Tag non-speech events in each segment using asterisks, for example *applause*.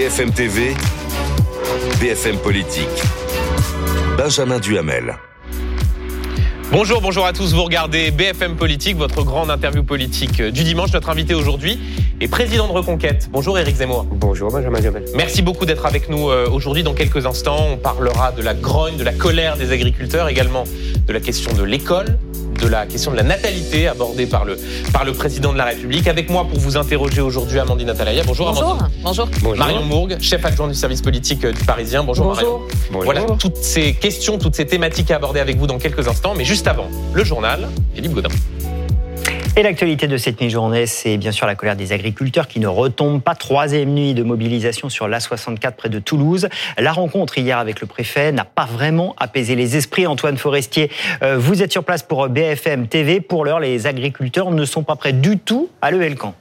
BFM TV, BFM Politique. Benjamin Duhamel. Bonjour, bonjour à tous. Vous regardez BFM Politique, votre grande interview politique du dimanche. Notre invité aujourd'hui est président de Reconquête. Bonjour Éric Zemmour. Bonjour Benjamin Duhamel. Merci beaucoup d'être avec nous euh, aujourd'hui. Dans quelques instants, on parlera de la grogne, de la colère des agriculteurs, également de la question de l'école, de la question de la natalité abordée par le, par le président de la République. Avec moi pour vous interroger aujourd'hui, Amandine Atalaya. Bonjour, Bonjour. Amandine. Bonjour. Bonjour. Marion Mourgue, chef adjoint du service politique euh, du Parisien. Bonjour, Marion. Bonjour. Voilà toutes ces questions, toutes ces thématiques à aborder avec vous dans quelques instants. Mais juste avant, le journal, Philippe Godin. Et l'actualité de cette mi-journée, c'est bien sûr la colère des agriculteurs qui ne retombent pas. Troisième nuit de mobilisation sur l'A64 près de Toulouse. La rencontre hier avec le préfet n'a pas vraiment apaisé les esprits. Antoine Forestier, euh, vous êtes sur place pour BFM TV. Pour l'heure, les agriculteurs ne sont pas prêts du tout à lever le camp.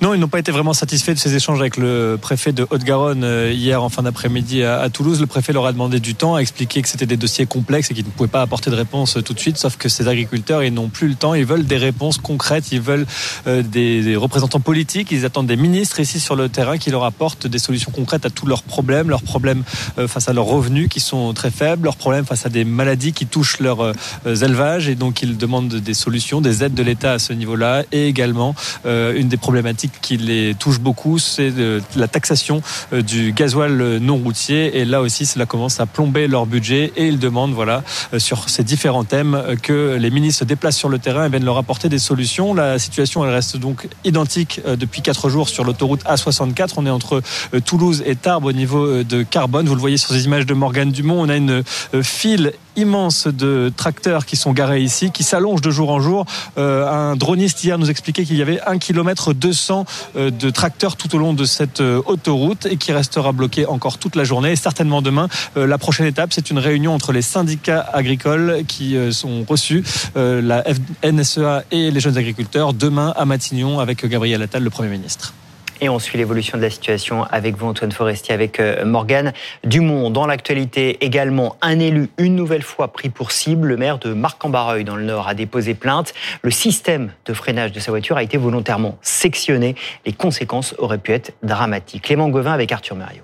Non, ils n'ont pas été vraiment satisfaits de ces échanges avec le préfet de Haute-Garonne euh, hier en fin d'après-midi à, Toulouse. Le préfet leur a demandé du temps, a expliqué que c'était des dossiers complexes et qu'ils ne pouvaient pas apporter de réponse euh, tout de suite. Sauf que ces agriculteurs, ils n'ont plus le temps. Ils veulent des réponses concrètes. Ils veulent euh, des, représentants politiques. Ils attendent des ministres ici sur le terrain qui leur apportent des solutions concrètes à tous leurs problèmes, leurs problèmes face à leurs revenus qui sont très faibles, leurs problèmes face à des maladies qui touchent leurs élevages. Et donc, ils demandent des solutions, des aides de l'État à ce niveau-là. Et également, une des problématiques qui les touche beaucoup, c'est la taxation euh, du gasoil non routier. Et là aussi, cela commence à plomber leur budget. Et ils demandent, voilà, euh, sur ces différents thèmes, euh, que les ministres se déplacent sur le terrain et viennent leur apporter des solutions. La situation, elle reste donc identique depuis quatre jours sur l'autoroute A64. On est entre Toulouse et Tarbes au niveau de Carbone. Vous le voyez sur ces images de Morgane Dumont. On a une file immense de tracteurs qui sont garés ici, qui s'allongent de jour en jour. Un droniste hier nous expliquait qu'il y avait 1 km 200 euh, de tracteurs tout au long de cette euh, autoroute et qui restera bloqué encore toute la journée et certainement demain. Euh, la prochaine étape, c'est une réunion entre les syndicats agricoles qui sont reçus, la NSEA et les jeunes agriculteurs, demain à Matignon avec Gabriel Attal, le Premier ministre. Et on suit l'évolution de la situation avec vous, Antoine Forestier, avec euh, Morgane Dumont. Dans l'actualité également, un élu, une nouvelle fois pris pour cible. Le maire de Marc-en-Barreuil, dans le Nord, a déposé plainte. Le système de freinage de sa voiture a été volontairement sectionné. Les conséquences auraient pu être dramatiques. Clément Gauvin avec Arthur Mario.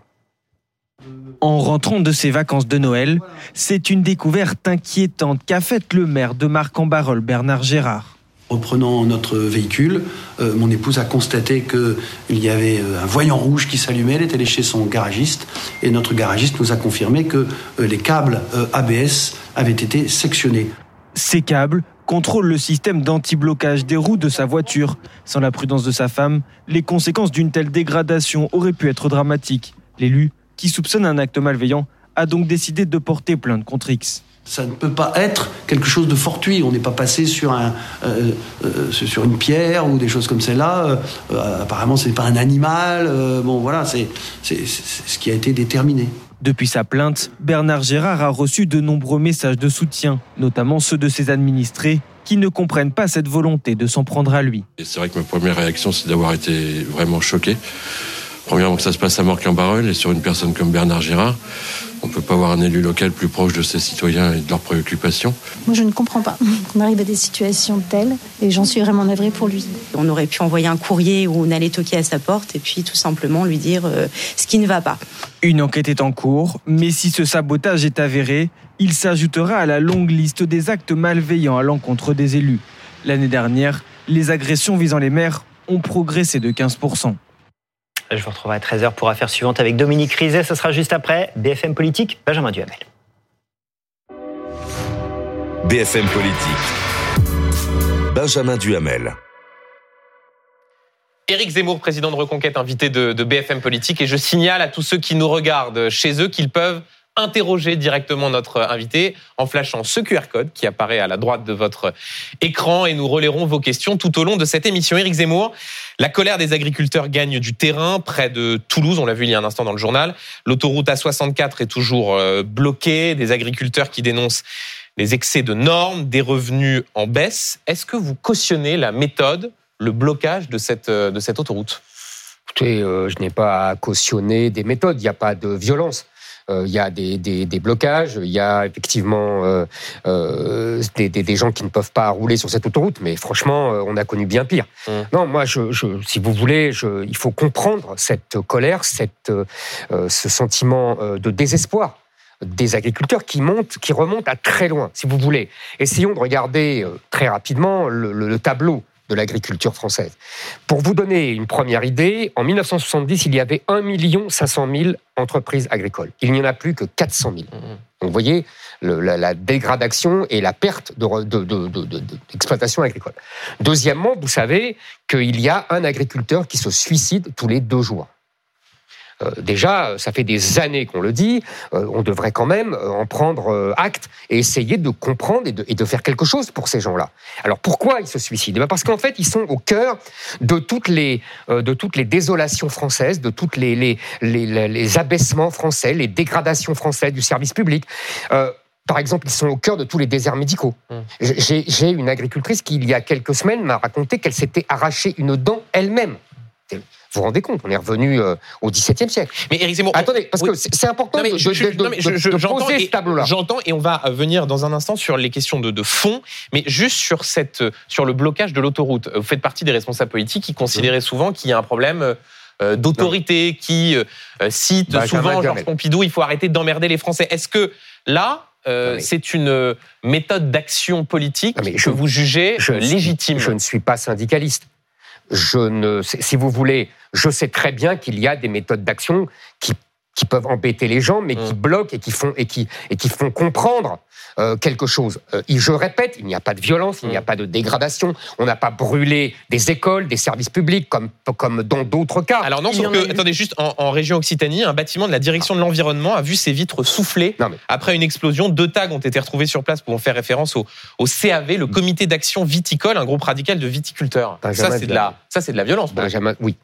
En rentrant de ses vacances de Noël, c'est une découverte inquiétante qu'a faite le maire de Marc-en-Barreuil, Bernard Gérard. Reprenant notre véhicule, euh, mon épouse a constaté qu'il y avait euh, un voyant rouge qui s'allumait. Elle est allée chez son garagiste et notre garagiste nous a confirmé que euh, les câbles ABS avaient été sectionnés. Ces câbles contrôlent le système d'anti-blocage des roues de sa voiture. Sans la prudence de sa femme, les conséquences d'une telle dégradation auraient pu être dramatiques. L'élu, qui soupçonne un acte malveillant, a donc décidé de porter plainte contre X. Ça ne peut pas être quelque chose de fortuit. On n'est pas passé sur, un, euh, euh, sur une pierre ou des choses comme celle-là. Euh, apparemment, ce n'est pas un animal. Euh, bon, voilà, c'est ce qui a été déterminé. Depuis sa plainte, Bernard Gérard a reçu de nombreux messages de soutien, notamment ceux de ses administrés, qui ne comprennent pas cette volonté de s'en prendre à lui. C'est vrai que ma première réaction, c'est d'avoir été vraiment choqué. Premièrement, que ça se passe à Morquin-Barreul et sur une personne comme Bernard Gérard. On ne peut pas avoir un élu local plus proche de ses citoyens et de leurs préoccupations. Moi, je ne comprends pas *laughs* qu'on arrive à des situations telles et j'en suis vraiment navrée pour lui. On aurait pu envoyer un courrier où on allait toquer à sa porte et puis tout simplement lui dire euh, ce qui ne va pas. Une enquête est en cours, mais si ce sabotage est avéré, il s'ajoutera à la longue liste des actes malveillants à l'encontre des élus. L'année dernière, les agressions visant les maires ont progressé de 15%. Je vous retrouverai à 13h pour affaire suivante avec Dominique Rizet. Ce sera juste après BFM Politique, Benjamin Duhamel. BFM Politique. Benjamin Duhamel. Éric Zemmour, président de Reconquête, invité de, de BFM Politique. Et je signale à tous ceux qui nous regardent chez eux qu'ils peuvent interroger directement notre invité en flashant ce QR code qui apparaît à la droite de votre écran et nous relayerons vos questions tout au long de cette émission. Éric Zemmour, la colère des agriculteurs gagne du terrain près de Toulouse, on l'a vu il y a un instant dans le journal. L'autoroute A64 est toujours euh, bloquée, des agriculteurs qui dénoncent des excès de normes, des revenus en baisse. Est-ce que vous cautionnez la méthode, le blocage de cette, euh, de cette autoroute? Écoutez, euh, je n'ai pas à cautionner des méthodes, il n'y a pas de violence. Euh, il y a des, des, des blocages, il y a effectivement euh, euh, des, des, gens qui ne peuvent pas rouler sur cette autoroute, mais franchement, on a connu bien pire. Mm. Non, moi, je, je, si vous voulez, je, il faut comprendre cette colère, cette, ce sentiment de désespoir des agriculteurs qui montent, qui remontent à très loin, si vous voulez. Essayons de regarder très rapidement le, le- le tableau de l'agriculture française. Pour vous donner une première idée, en 1970, il y avait 1 500 000 entreprises agricoles. Il n'y en a plus que 400 000. Donc vous voyez le- la, la dégradation et la perte de re- de- d'exploitation agricole. Deuxièmement, vous savez qu'il y a un agriculteur qui se suicide tous les deux jours. Euh, déjà, ça fait des années qu'on le dit, euh, on devrait quand même euh, en prendre acte et essayer de comprendre et de, et de faire quelque chose pour ces gens-là. Alors pourquoi ils se suicident? Eh ben Parce qu'en fait, ils sont au cœur de toutes les, de toutes les désolations françaises, de toutes les, les, les, les- les abaissements français, les dégradations françaises du service public. Euh, par exemple, ils sont au cœur de tous les déserts médicaux. J'ai j'ai une agricultrice qui, il y a quelques semaines, m'a raconté qu'elle s'était arraché une dent elle-même. Vous vous rendez compte, on est revenu euh, au XVIIe siècle. Mais Éric Zemmour, Attendez, parce oui. que c'est important Non, mais de, je- de- je- de- non, mais je- de- je- de j'entends poser et- ce tableau-là. J'entends et on va venir dans un instant sur les questions de, de fond, mais juste sur cette, sur le blocage de l'autoroute. Vous faites partie des responsables politiques qui considéraient souvent qu'il y a un problème euh, d'autorité, qui euh, cite souvent Georges. Pompidou, il faut arrêter d'emmerder les Français. Est-ce que là, euh, c'est une euh, méthode d'action politique mais que je- vous jugez je euh, suis- légitime? Je ne suis pas syndicaliste. Je ne, si vous voulez, je sais très bien qu'il y a des méthodes d'action qui, qui peuvent embêter les gens, mais qui Mm. bloquent et qui font, et qui, et qui font comprendre euh, quelque chose. Euh, je répète, il n'y a pas de violence, il n'y a Mm. pas de dégradation. On n'a pas brûlé des écoles, des services publics comme, comme dans d'autres cas. Alors non, sauf que, attendez, juste en, en région Occitanie, un bâtiment de la direction de l'environnement a vu ses vitres souffler Non, mais- après une explosion. Deux tags ont été retrouvés sur place pour faire référence au, au CAV, le Comité d'action viticole, un groupe radical de viticulteurs. Benjamin ça, c'est de la, ça, c'est de la violence. Benjamin, oui.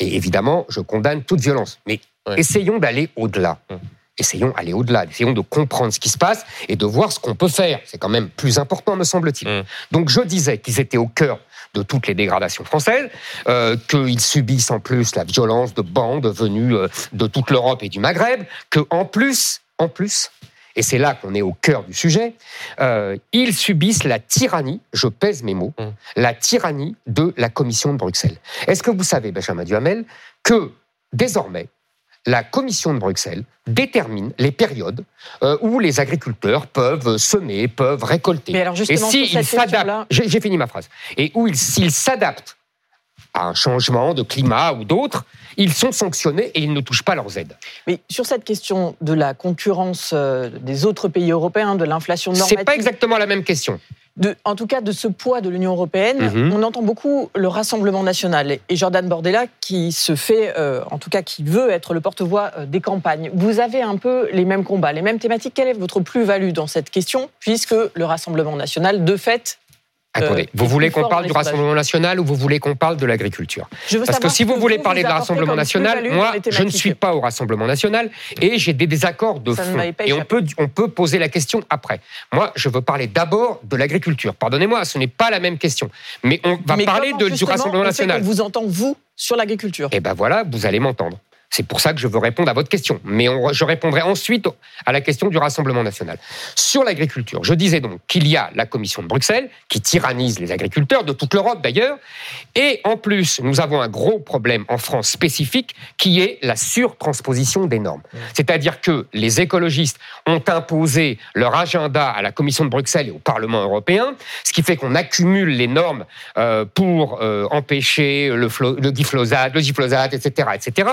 Et évidemment, je condamne toute violence. Mais Ouais. essayons d'aller au-delà. Hum. Essayons d'aller au-delà. Essayons de comprendre ce qui se passe et de voir ce qu'on peut faire. C'est quand même plus important, me semble-t-il. Hum. Donc, je disais qu'ils étaient au cœur de toutes les dégradations françaises, euh, qu'ils subissent en plus la violence de bandes venues euh, de toute l'Europe et du Maghreb, que en plus, en plus, et c'est là qu'on est au cœur du sujet, euh, ils subissent la tyrannie, je pèse mes mots, Hum. la tyrannie de la Commission de Bruxelles. Est-ce que vous savez, Benjamin Duhamel, que désormais, la Commission de Bruxelles détermine les périodes euh, où les agriculteurs peuvent semer, peuvent récolter. Mais alors justement, et s'ils s'adaptent, j'ai fini ma phrase, et où ils- s'ils s'adaptent à un changement de climat ou d'autres, ils sont sanctionnés et ils ne touchent pas leurs aides. Mais sur cette question de la concurrence euh, des autres pays européens, de l'inflation normative, C'est pas exactement la même question. De, en tout cas de ce poids de l'Union européenne, Mhm. on entend beaucoup le Rassemblement national et Jordan Bordella qui se fait, euh, en tout cas qui veut être le porte-voix euh, des campagnes. Vous avez un peu les mêmes combats, les mêmes thématiques. Quelle est votre plus-value dans cette question, puisque le Rassemblement national, de fait, Attendez, Euh, vous voulez qu'on parle du. Rassemblement national ou vous voulez qu'on parle de l'agriculture Parce que si vous voulez parler de Rassemblement national, moi, je ne suis pas au Rassemblement national et j'ai des désaccords de fond. Et on peut, on peut poser la question après. Moi, je veux parler d'abord de l'agriculture. Pardonnez-moi, ce n'est pas la même question. Mais on va Mais parler de, du Rassemblement on national. qu'on vous entend, vous, sur l'agriculture Eh ben voilà, vous allez m'entendre. C'est pour ça que je veux répondre à votre question. Mais on- je répondrai ensuite à la question du Rassemblement national. Sur l'agriculture, je disais donc qu'il y a la Commission de Bruxelles qui tyrannise les agriculteurs, de toute l'Europe d'ailleurs. Et en plus, nous avons un gros problème en France spécifique qui est la surtransposition des normes. C'est-à-dire que les écologistes ont imposé leur agenda à la Commission de Bruxelles et au Parlement européen, ce qui fait qu'on accumule les normes euh, pour euh, empêcher le, le glyphosate, le glyphosate, etc., etc.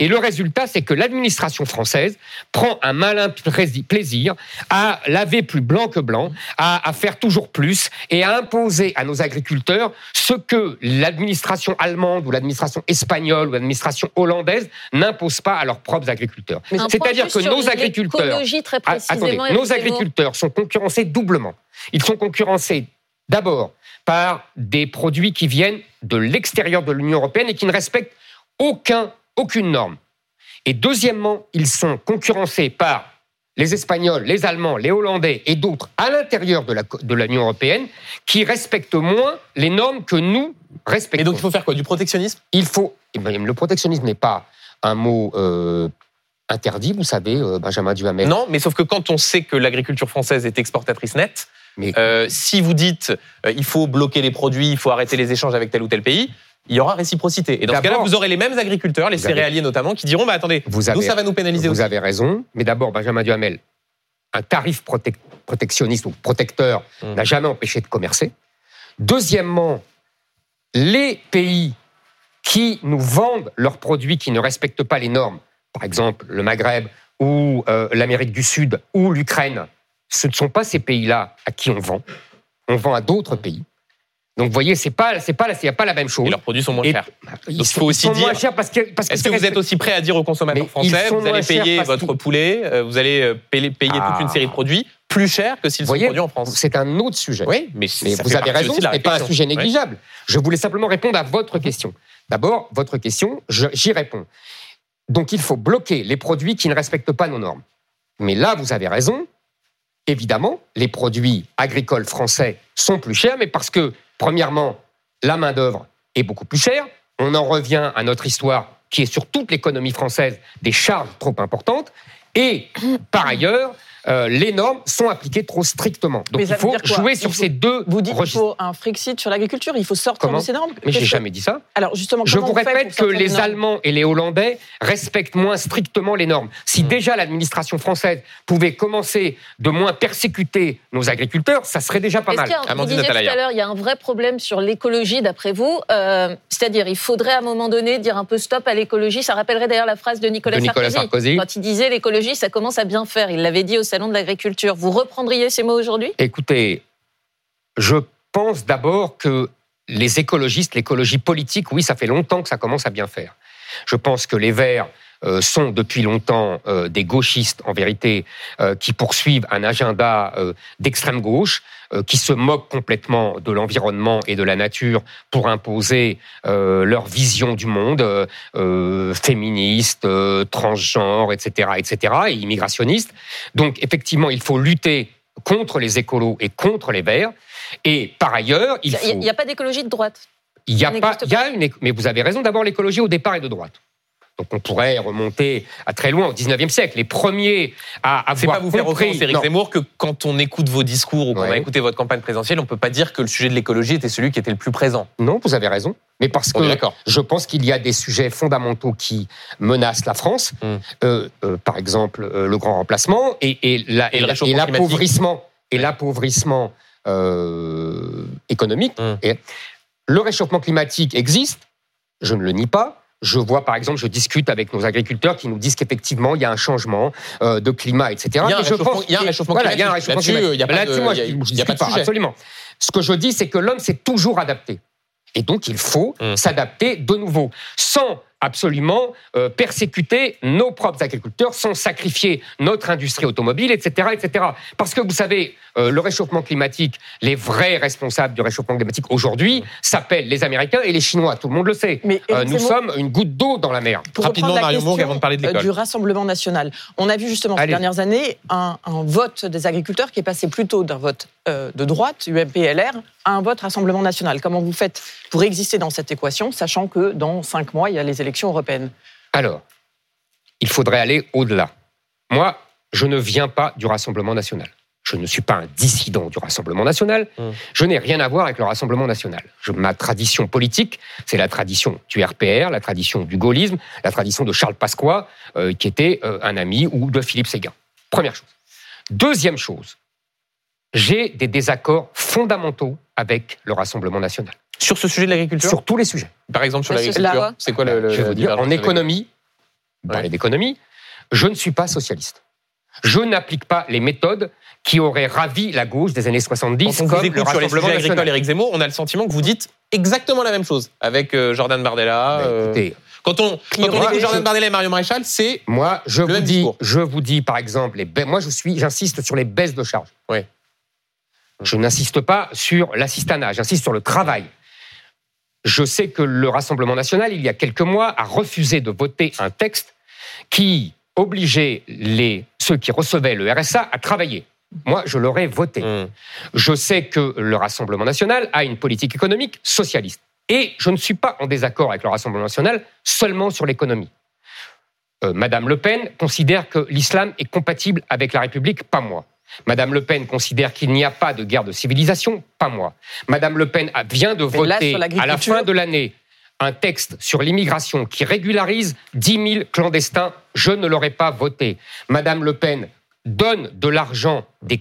Et le résultat, c'est que l'administration française prend un malin pla- plaisir à laver plus blanc que blanc, à, à faire toujours plus et à imposer à nos agriculteurs ce que l'administration allemande ou l'administration espagnole ou l'administration hollandaise n'impose pas à leurs propres agriculteurs. C'est-à-dire que nos agriculteurs très ah, attendez, nos agriculteurs sont concurrencés doublement. Ils sont concurrencés d'abord par des produits qui viennent de l'extérieur de l'Union européenne et qui ne respectent aucun, aucune norme. Et deuxièmement, ils sont concurrencés par les Espagnols, les Allemands, les Hollandais et d'autres à l'intérieur de la- de l'Union européenne qui respectent moins les normes que nous respectons. Et donc il faut faire quoi? Du protectionnisme? Il faut. eh ben, Le protectionnisme n'est pas un mot euh, interdit, vous savez, euh, Benjamin Duhamel. Non, mais sauf que quand on sait que l'agriculture française est exportatrice nette, Mais- euh, si vous dites euh, il faut bloquer les produits, il faut arrêter les échanges avec tel ou tel pays, il y aura réciprocité. Et dans ce cas-là, vous aurez les mêmes agriculteurs, les avez- céréaliers notamment, qui diront bah attendez, Vous nous avez- ça va nous pénaliser Vous aussi. avez raison, mais d'abord, Benjamin Duhamel, un tarif protec- protectionniste ou protecteur Mm. n'a jamais empêché de commercer. Deuxièmement, les pays qui nous vendent leurs produits qui ne respectent pas les normes, par exemple le Maghreb ou euh, l'Amérique du Sud ou l'Ukraine, ce ne sont pas ces pays-là à qui on vend. On vend à d'autres pays. Donc, vous voyez, c'est pas, c'est pas, il n'y a pas la même chose. Et leurs produits sont moins Et- chers. Ils Donc, il sont- faut ils aussi sont dire- moins chers parce que, parce Est-ce que vous êtes aussi prêt à dire aux consommateurs ils français, sont vous allez payer votre poulet, euh, vous allez euh, payer, payer toute une Ah. série de produits plus cher que s'ils sont produits en France C'est un autre sujet. Oui, mais, Mais vous avez raison, ce n'est pas un sujet Oui. négligeable. Je voulais simplement répondre à votre question. D'abord, votre question, j'y réponds. Donc, il faut bloquer les produits qui ne respectent pas nos normes. Mais là, vous avez raison. Évidemment, les produits agricoles français sont plus chers, mais parce que, premièrement, la main-d'œuvre est beaucoup plus chère. On en revient à notre histoire qui est sur toute l'économie française des charges trop importantes. Et par ailleurs, euh, les normes sont appliquées trop strictement. Donc il faut jouer Il sur faut- ces deux Vous dites qu'il faut un Frexit sur l'agriculture, il faut sortir Comment de ces normes Mais j'ai jamais dit ça. Alors justement, Je vous répète que les Allemands et les Hollandais respectent moins strictement les normes. Si Mm. déjà l'administration française pouvait commencer de moins persécuter nos agriculteurs, ça serait déjà pas mal. a vous disiez tout à l'heure, il y a un vrai problème sur l'écologie, d'après vous. Euh, C'est-à-dire, il faudrait à un moment donné dire un peu stop à l'écologie. Ça rappellerait d'ailleurs la phrase de Nicolas, De Nicolas Sarkozy. Quand il disait l'écologie, ça commence à bien faire. Il l'avait dit au Salon de l'Agriculture. Vous reprendriez ces mots aujourd'hui? Écoutez, je pense d'abord que les écologistes, l'écologie politique, oui, ça fait longtemps que ça commence à bien faire. Je pense que les Verts sont depuis longtemps euh, des gauchistes, en vérité, euh, qui poursuivent un agenda euh, d'extrême gauche, euh, qui se moquent complètement de l'environnement et de la nature pour imposer euh, leur vision du monde, euh, euh, féministe, euh, transgenre, etc., etc., et immigrationniste. Donc, effectivement, il faut lutter contre les écolos et contre les verts. Et par ailleurs, il Il faut. n'y a pas d'écologie de droite. Il y a pas, il y a une, mais vous avez raison. D'abord, l'écologie au départ est de droite. Donc on pourrait remonter à très loin au 19e siècle. Les premiers à C'est avoir pas vous faire compris. offense, Éric. Zemmour, que quand on écoute vos discours ou qu'on Ouais. a écouté votre campagne présidentielle, on peut pas dire que le sujet de l'écologie était celui qui était le plus présent. Non, vous avez raison. Mais parce que d'accord. je pense qu'il y a des sujets fondamentaux qui menacent la France. Hmm. Euh, euh, par exemple, euh, le grand remplacement et, et l'appauvrissement et l'appauvrissement économique. Hmm. Et le réchauffement climatique existe. Je ne le nie pas. Je vois, par exemple, je discute avec nos agriculteurs qui nous disent qu'effectivement, il y a un changement euh, de climat, etc. Il y a un réchauffement- il y a un réchauffement voilà, il y a un climatique. réchauffement Là-dessus, climatique. il y a pas de- moi, il y a- je, y a pas de pas, sujet. absolument. Ce que je dis, c'est que l'homme s'est toujours adapté. Et donc, il faut Mm. s'adapter de nouveau, sans absolument euh, persécuter nos propres agriculteurs, sans sacrifier notre industrie automobile, etc., etc. Parce que vous savez, euh, le réchauffement climatique, les vrais responsables du réchauffement climatique aujourd'hui s'appellent les Américains et les Chinois. Tout le monde le sait. Mais Euh, nous sommes une goutte d'eau dans la mer. Pour Rapidement, la question, Mourgue, avant de parler de euh, l'école. du Rassemblement national. On a vu justement ces Allez. dernières années un, un vote des agriculteurs qui est passé plutôt d'un vote euh, de droite, UMP-LR, à un vote Rassemblement national. Comment vous faites pour exister dans cette équation, sachant que dans cinq mois, il y a les élections européennes Alors, il faudrait aller au-delà. Moi, je ne viens pas du Rassemblement national. Je ne suis pas un dissident du Rassemblement national. Mm. Je n'ai rien à voir avec le Rassemblement national. Je- ma tradition politique, c'est la tradition du RPR, la tradition du gaullisme, la tradition de Charles Pasqua, euh, qui était euh, un ami, ou de Philippe Séguin. Première chose. Deuxième chose, j'ai des désaccords fondamentaux avec le Rassemblement national. Sur ce sujet de l'agriculture Sur tous les sujets. Par exemple, sur c'est l'agriculture, c'est quoi le, le- Je vais la vous dire, divergence en économie, vous parlez Ouais. d'économie, je ne suis pas socialiste. Je n'applique pas les méthodes qui auraient ravi la gauche des années 70 Quand on vous comme le écoute sur les sujets agricoles. Éric Zemmour, on a le sentiment que vous dites exactement la même chose avec euh, Jordan Bardella. Bah, euh, écoutez, Quand on, quand on Moi, écoute Jordan Bardella et Mario Maréchal, c'est moi, je Le vous même dis, discours. je vous dis, par exemple, les ba- moi, je suis, j'insiste sur les baisses de charges. Oui. Je n'insiste pas sur l'assistanat, j'insiste sur le travail. Je sais que le Rassemblement national, il y a quelques mois, a refusé de voter un texte qui obligeait les, ceux qui recevaient le RSA à travailler. Moi, je l'aurais voté. Hum. Je sais que le Rassemblement national a une politique économique socialiste. Et je ne suis pas en désaccord avec le Rassemblement national seulement sur l'économie. Euh, Madame Le Pen considère que l'islam est compatible avec la République, pas moi. Madame Le Pen considère qu'il n'y a pas de guerre de civilisation, pas moi. Madame Le Pen vient de là, voter à la fin de l'année un texte sur l'immigration qui régularise 10 000 clandestins. Je ne l'aurais pas voté. Madame Le Pen donne de l'argent, des,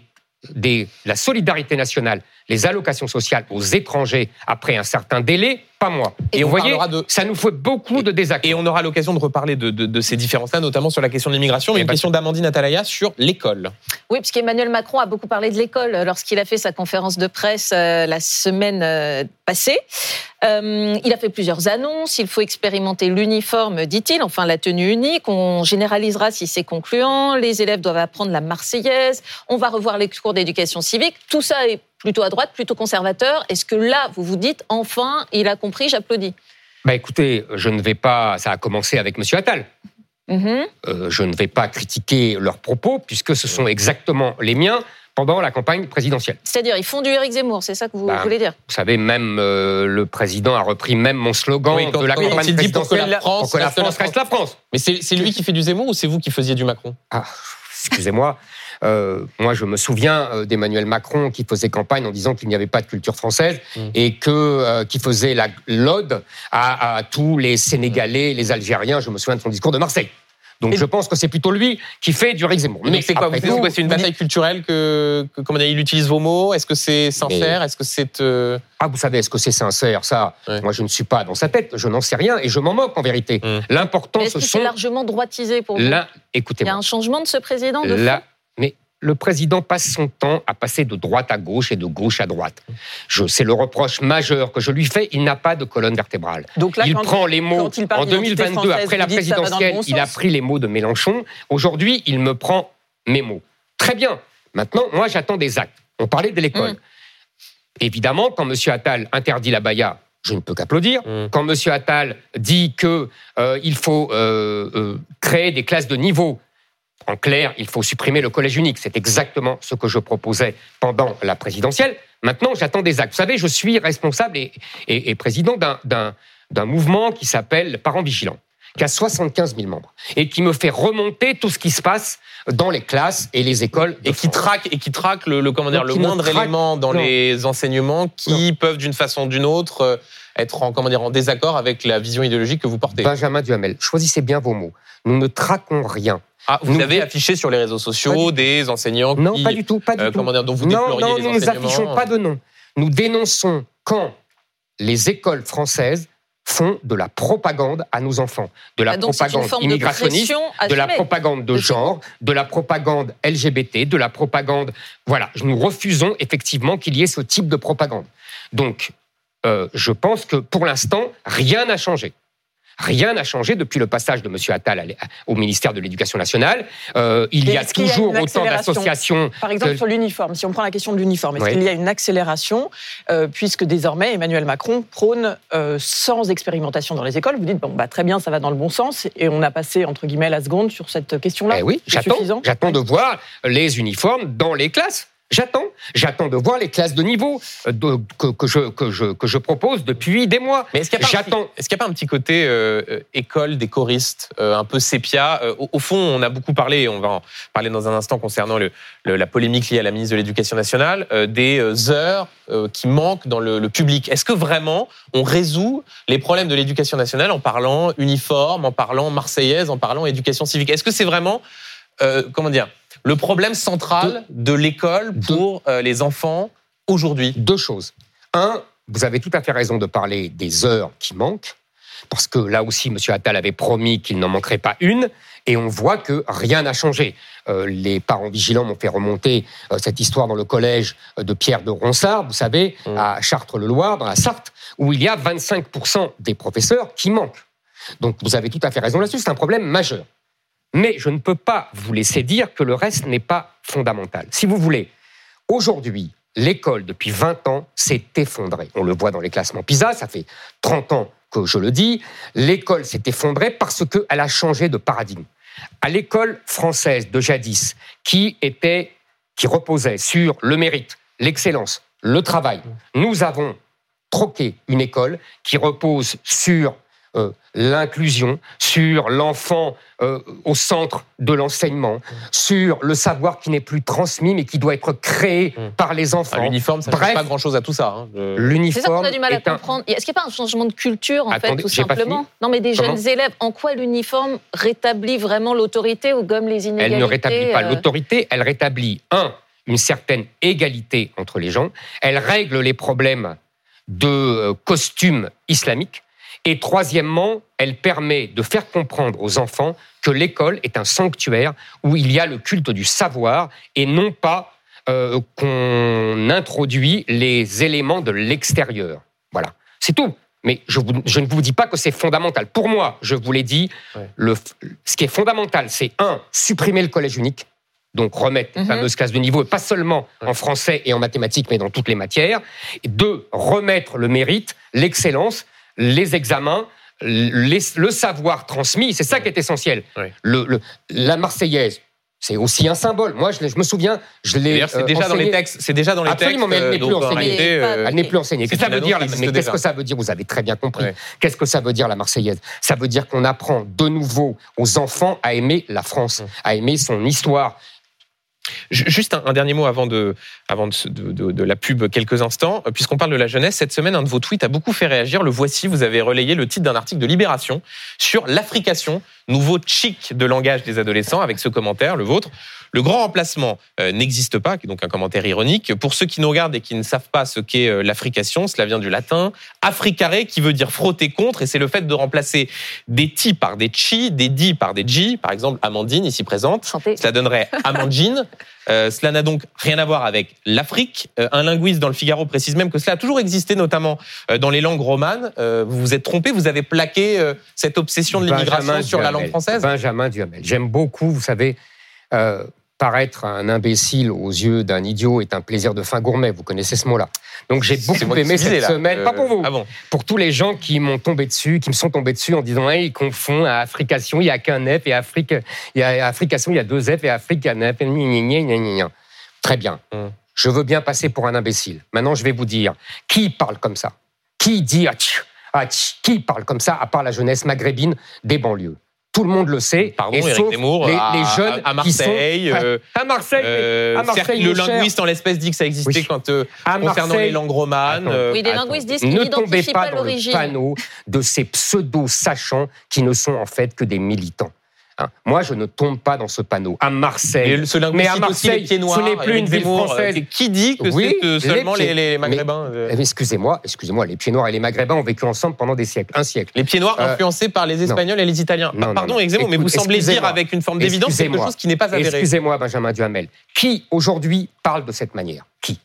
des- la solidarité nationale, les allocations sociales aux étrangers après un certain délai, pas moi. Et vous voyez, de- ça nous fait beaucoup de désaccords. Et on aura l'occasion de reparler de, de- de ces différences-là, notamment sur la question de l'immigration, mais Eh une ben, question d'Amandine Atalaya sur l'école. Oui, puisqu'Emmanuel Macron a beaucoup parlé de l'école lorsqu'il a fait sa conférence de presse euh, la semaine euh, passée. Euh, il a fait plusieurs annonces. Il faut expérimenter l'uniforme, dit-il, enfin la tenue unique. On généralisera si c'est concluant. Les élèves doivent apprendre la Marseillaise. On va revoir les cours d'éducation civique. Tout ça est plutôt à droite, plutôt conservateur. Est-ce que là, vous vous dites, enfin, il a compris, j'applaudis Bah écoutez, je ne vais pas. Ça a commencé avec Monsieur Attal. Mhm. Euh, je ne vais pas critiquer leurs propos puisque ce sont exactement les miens pendant la campagne présidentielle. C'est-à-dire, ils font du Éric Zemmour, c'est ça que vous Bah, voulez dire Vous savez, même euh, le président a repris même mon slogan Oui, quand- de la quand campagne il dit pour que présidentielle la France pour que la reste la France reste la France. Mais c'est c'est lui qui fait du Zemmour ou c'est vous qui faisiez du Macron? Ah, excusez-moi. Euh, moi, je me souviens euh, d'Emmanuel Macron qui faisait campagne en disant qu'il n'y avait pas de culture française Mm. et que euh, qui faisait la l'ode à, à tous les Sénégalais, les Algériens. Je me souviens de son discours de Marseille. Donc, Et- je pense que c'est plutôt lui qui fait du Rick Zemmour. Mais c'est quoi C'est une vous bataille culturelle que, que- comment dire, il utilise vos mots? Est-ce que c'est sincère? Est-ce que c'est euh, Ah, vous savez, est-ce que c'est sincère Ça, Ouais. moi, je ne suis pas dans sa tête. Je n'en sais rien et je m'en moque en vérité. Mm. L'important, ce que sont c'est largement droitisé pour vous? Là. Il y a un changement de ce président de mais le président passe son temps à passer de droite à gauche et de gauche à droite. Je, c'est le reproche majeur que je lui fais. Il n'a pas de colonne vertébrale. Donc là, il prend les mots en d'identité 2022 française, après la présidentielle. bon il a pris les mots de Mélenchon. Aujourd'hui, il me prend mes mots. Très bien. Maintenant, moi, j'attends des actes. On parlait de l'école. Mm. Évidemment, quand M. Attal interdit la baya, je ne peux qu'applaudir. Mm. Quand M. Attal dit que euh, il faut euh, euh, créer des classes de niveau, en clair, il faut supprimer le collège unique. C'est exactement ce que je proposais pendant la présidentielle. Maintenant, j'attends des actes. Vous savez, je suis responsable et, et- et président d'un- mouvement qui s'appelle Parents Vigilants, qui a 75 000 membres et qui me fait remonter tout ce qui se passe dans les classes et les écoles. et qui traque et qui traque le, le- comment dire le moindre traque- élément dans non. les enseignements qui peuvent d'une façon ou d'une autre euh, être en comment dire en désaccord avec la vision idéologique que vous portez. Benjamin Duhamel, choisissez bien vos mots. Nous ne traquons rien. Ah, vous nous- avez affiché sur les réseaux sociaux des enseignants Non, qui, pas du tout, pas du euh, tout. comment dire, dont vous non, déploriez non, les nous ne enseignements. affichons pas de nom. Nous dénonçons quand les écoles françaises font de la propagande à nos enfants, de la Ah, propagande de immigrationniste, de la propagande de De genre, de la propagande LGBT, de la propagande. Voilà, nous refusons effectivement qu'il y ait ce type de propagande. Donc, euh, je pense que pour l'instant, rien n'a changé. Rien n'a changé depuis le passage de M. Attal au ministère de l'Éducation nationale. Euh, il y a y toujours autant d'associations. Par exemple, que- sur l'uniforme, si on prend la question de l'uniforme, est-ce Oui. qu'il y a une accélération euh, puisque désormais Emmanuel Macron prône euh, sans expérimentation dans les écoles Vous dites, bon, bah, très bien, ça va dans le bon sens, et on a passé, entre guillemets, la seconde sur cette question-là. Eh oui, J'attends de voir les uniformes dans les classes. J'attends. J'attends de voir les classes de niveau euh, de- que, que je, que, je, que je propose depuis des mois. Mais est-ce qu'il n'y a, pas un petit- est-ce qu'il y a pas un petit côté euh, euh, école des choristes, euh, un peu sépia Euh, au, au fond, on a beaucoup parlé, et on va en parler dans un instant concernant le, le- la polémique liée à la ministre de l'Éducation nationale, euh, des heures euh, qui manquent dans le, le public. Est-ce que vraiment on résout les problèmes de l'éducation nationale en parlant uniforme, en parlant marseillaise, en parlant éducation civique? Est-ce que c'est vraiment, euh, comment dire, le problème central de l'école pour euh, les enfants aujourd'hui Deux choses. Un, vous avez tout à fait raison de parler des heures qui manquent, parce que là aussi, M. Attal avait promis qu'il n'en manquerait pas une, et on voit que rien n'a changé. Euh, les parents vigilants m'ont fait remonter euh, cette histoire dans le collège de Pierre de Ronsard, vous savez, Mmh. à Chartres-le-Loir, dans la Sarthe, où il y a 25% des professeurs qui manquent. Donc vous avez tout à fait raison là-dessus, c'est un problème majeur. Mais je ne peux pas vous laisser dire que le reste n'est pas fondamental. Si vous voulez, aujourd'hui, l'école, depuis 20 ans, s'est effondrée. On le voit dans les classements PISA, ça fait 30 ans que je le dis. L'école s'est effondrée parce qu'elle a changé de paradigme. À l'école française de jadis, qui reposait sur le mérite, l'excellence, le travail, nous avons troqué une école qui repose sur euh, l'inclusion, sur l'enfant euh, au centre de l'enseignement, sur le savoir qui n'est plus transmis mais qui doit être créé par les enfants. Ah, L'uniforme, ça ne change pas grand-chose à tout ça. hein. Je- C'est ça qu'on L'uniforme a du mal à est un- comprendre. Est-ce qu'il n'y a pas un changement de culture, en Attendez, fait, tout simplement. Non, mais des Comment jeunes élèves, en quoi l'uniforme rétablit vraiment l'autorité ou gomme les inégalités Elle ne rétablit pas euh, l'autorité, elle rétablit, un, une certaine égalité entre les gens, elle règle les problèmes de costumes islamiques, et troisièmement, elle permet de faire comprendre aux enfants que l'école est un sanctuaire où il y a le culte du savoir et non pas euh, qu'on introduit les éléments de l'extérieur. Voilà, c'est tout. Mais je, vous- je ne vous dis pas que c'est fondamental. Pour moi, je vous l'ai dit, le, ce qui est fondamental, c'est un, supprimer le collège unique, donc remettre les Mhm. fameuses classes de niveau, et pas seulement en français et en mathématiques, mais dans toutes les matières. Et deux, remettre le mérite, l'excellence, les examens, les- le savoir transmis, c'est ça qui est essentiel. Le- le- la Marseillaise, c'est aussi un symbole. Moi, je, me souviens, je l'ai. D'ailleurs, c'est euh, déjà dans les textes. C'est déjà dans les Absolument, textes. mais elle euh, n'est plus donc, en enseignée. réalité, euh, Elle n'est plus enseignée. Qu'est-ce que ça veut dire Mais qu'est-ce que ça veut dire Vous avez très bien compris. Qu'est-ce que ça veut dire la Marseillaise? Ça veut dire qu'on apprend de nouveau aux enfants à aimer la France, à aimer son histoire. Ju- Juste un, dernier mot avant de, avant de la pub quelques instants. Euh, Puisqu'on parle de la jeunesse, cette semaine, un de vos tweets a beaucoup fait réagir. Le voici, vous avez relayé le titre d'un article de Libération sur l'africation, nouveau chic de langage des adolescents, avec ce commentaire, le vôtre. Le grand remplacement euh, n'existe pas, qui est donc un commentaire ironique. Pour ceux qui nous regardent et qui ne savent pas ce qu'est euh, l'africation, cela vient du latin africare, qui veut dire frotter contre, et c'est le fait de remplacer des ti par des chi, des di par des ji. Par exemple, Amandine, ici présente. Cela donnerait Amandine. *laughs* Euh, cela n'a donc rien à voir avec l'Afrique. Euh, un linguiste dans le Figaro précise même que cela a toujours existé, notamment euh, dans les langues romanes. Euh, vous vous êtes trompé, vous avez plaqué euh, cette obsession de l'immigration Benjamin sur la Duhamel. langue française. Benjamin Duhamel. J'aime beaucoup, vous savez, euh, paraître un imbécile aux yeux d'un idiot est un plaisir de fin gourmet. Vous connaissez ce mot-là. Donc j'ai beaucoup aimé disais, cette là. semaine, pas pour vous, Euh, ah bon. pour tous les gens qui m'ont tombé dessus, qui me sont tombés dessus en disant hey, ils confondent à Africation, il n'y a qu'un F et Afrique, il y a Africation, il y a deux F et Afrique, il y a un F. Très bien. Hum. Je veux bien passer pour un imbécile. Maintenant, je vais vous dire qui parle comme ça? Qui dit ah, tch, ah, tch, qui parle comme ça à part la jeunesse maghrébine des banlieues? Tout le monde le sait. Pardon, et Éric sauf Zemmour, les, à, les jeunes à qui sont- Marseille. euh, à Marseille, mais- euh, à Marseille, le linguiste en l'espèce dit que ça existait quand euh, À concernant Marseille- les langues romanes. Euh, Oui, des Attends. linguistes disent qu'ils Ne tombez n'identifient pas pas dans le l'origine. panneau de ces pseudo-sachants qui ne sont en fait que des militants. Hein. Moi, je ne tombe pas dans ce panneau. À Marseille. Mais à Marseille, les pieds noirs, ce n'est plus une ville Zemmour, française. euh, qui dit que Oui, c'est euh, seulement les, pieds- les Maghrébins euh. mais excusez-moi, excusez-moi, les pieds noirs et les maghrébins ont vécu ensemble pendant des siècles, un siècle. Les pieds noirs Euh, influencés par les Espagnols et les Italiens. Non, Pardon, non. Mais vous semblez dire avec une forme d'évidence quelque chose qui n'est pas avéré. Excusez-moi, Benjamin Duhamel. Qui aujourd'hui parle de cette manière? Qui?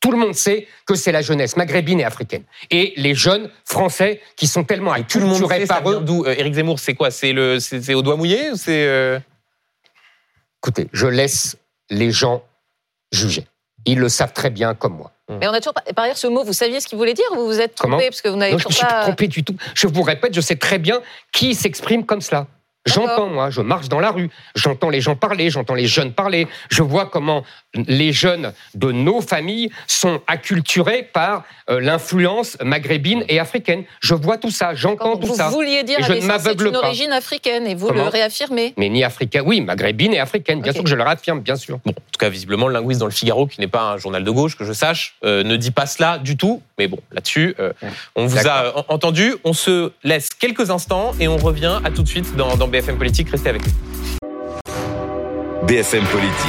Tout le monde sait que c'est la jeunesse maghrébine et africaine. Et les jeunes français qui sont tellement Tout le monde acculturés par eux. d'où Euh, Éric Zemmour, c'est quoi? C'est le, c'est c'est au doigt mouillé ou c'est euh, Écoutez, je laisse les gens juger. Ils le savent très bien comme moi. Mais on a toujours pas. Par ailleurs, ce mot, vous saviez ce qu'il voulait dire ou vous vous êtes trompé? Comment parce que vous n'avez Non, je me toujours suis pas. trompé du tout. Je vous répète, je sais très bien qui s'exprime comme cela. J'entends, moi, je marche dans la rue, j'entends les gens parler, j'entends les jeunes parler, je vois comment les jeunes de nos familles sont acculturés par euh, l'influence maghrébine et africaine. Je vois tout ça, j'entends tout Vous ça. vouliez dire l'essence, c'est une pas. origine africaine et vous Comment le réaffirmez. Mais ni africaine, oui, maghrébine et africaine, bien sûr que je le réaffirme, bien sûr. Bon, en tout cas, visiblement, le linguiste dans le Figaro, qui n'est pas un journal de gauche, que je sache, euh, ne dit pas cela du tout. Mais bon, là-dessus, euh, on vous a entendu. On se laisse quelques instants et on revient à tout de suite dans, dans BFM Politique. Restez avec nous. BFM Politique.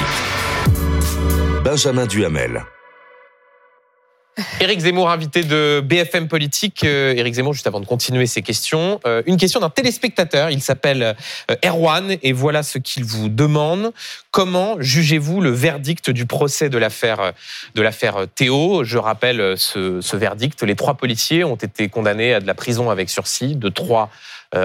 Benjamin Duhamel. Éric Zemmour, invité de BFM Politique. Euh, Éric Zemmour, juste avant de continuer ses questions, euh, une question d'un téléspectateur. Il s'appelle euh, Erwan et voilà ce qu'il vous demande. Comment jugez-vous le verdict du procès de l'affaire de l'affaire Théo? Je rappelle ce, ce verdict. Les trois policiers ont été condamnés à de la prison avec sursis de 3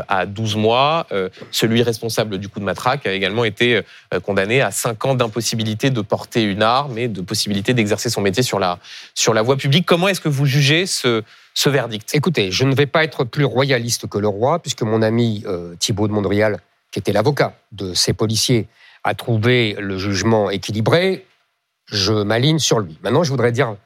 à 12 mois. Euh, Celui responsable du coup de matraque a également été euh, condamné à 5 ans d'impossibilité de porter une arme et de possibilité d'exercer son métier sur la, sur la voie publique. Comment est-ce que vous jugez ce, ce verdict? Écoutez, je ne vais pas être plus royaliste que le roi, puisque mon ami euh, Thibault de Mondrial, qui était l'avocat de ces policiers, a trouvé le jugement équilibré. Je m'aligne sur lui. Maintenant, je voudrais dire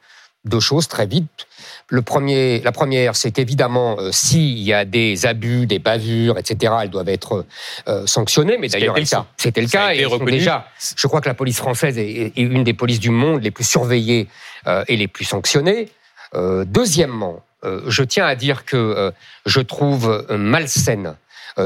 deux choses très vite. Le premier, la première, c'est qu'évidemment, euh, s'il y a des abus, des bavures, etc., elles doivent être euh, sanctionnées. Mais d'ailleurs, le cas. c'était le Ça cas. été Et déjà, je crois que la police française est, est une des polices du monde les plus surveillées euh, et les plus sanctionnées. Euh, deuxièmement, je tiens à dire que je trouve malsaine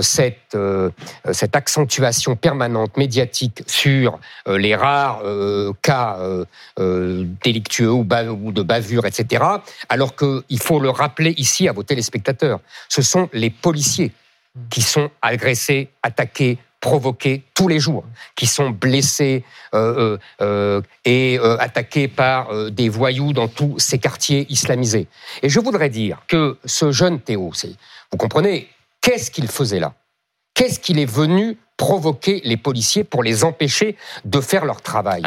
cette, euh, euh, cette accentuation permanente médiatique sur euh, les rares euh, cas euh, euh, délictueux ou, de bavure, etc. Alors qu'il faut le rappeler ici à vos téléspectateurs, ce sont les policiers qui sont agressés, attaqués, provoqués tous les jours, qui sont blessés euh, euh, euh, et euh, attaqués par euh, des voyous dans tous ces quartiers islamisés. Et je voudrais dire que ce jeune Théo, vous comprenez, qu'est-ce qu'il faisait là? Qu'est-ce qu'il est venu provoquer les policiers pour les empêcher de faire leur travail?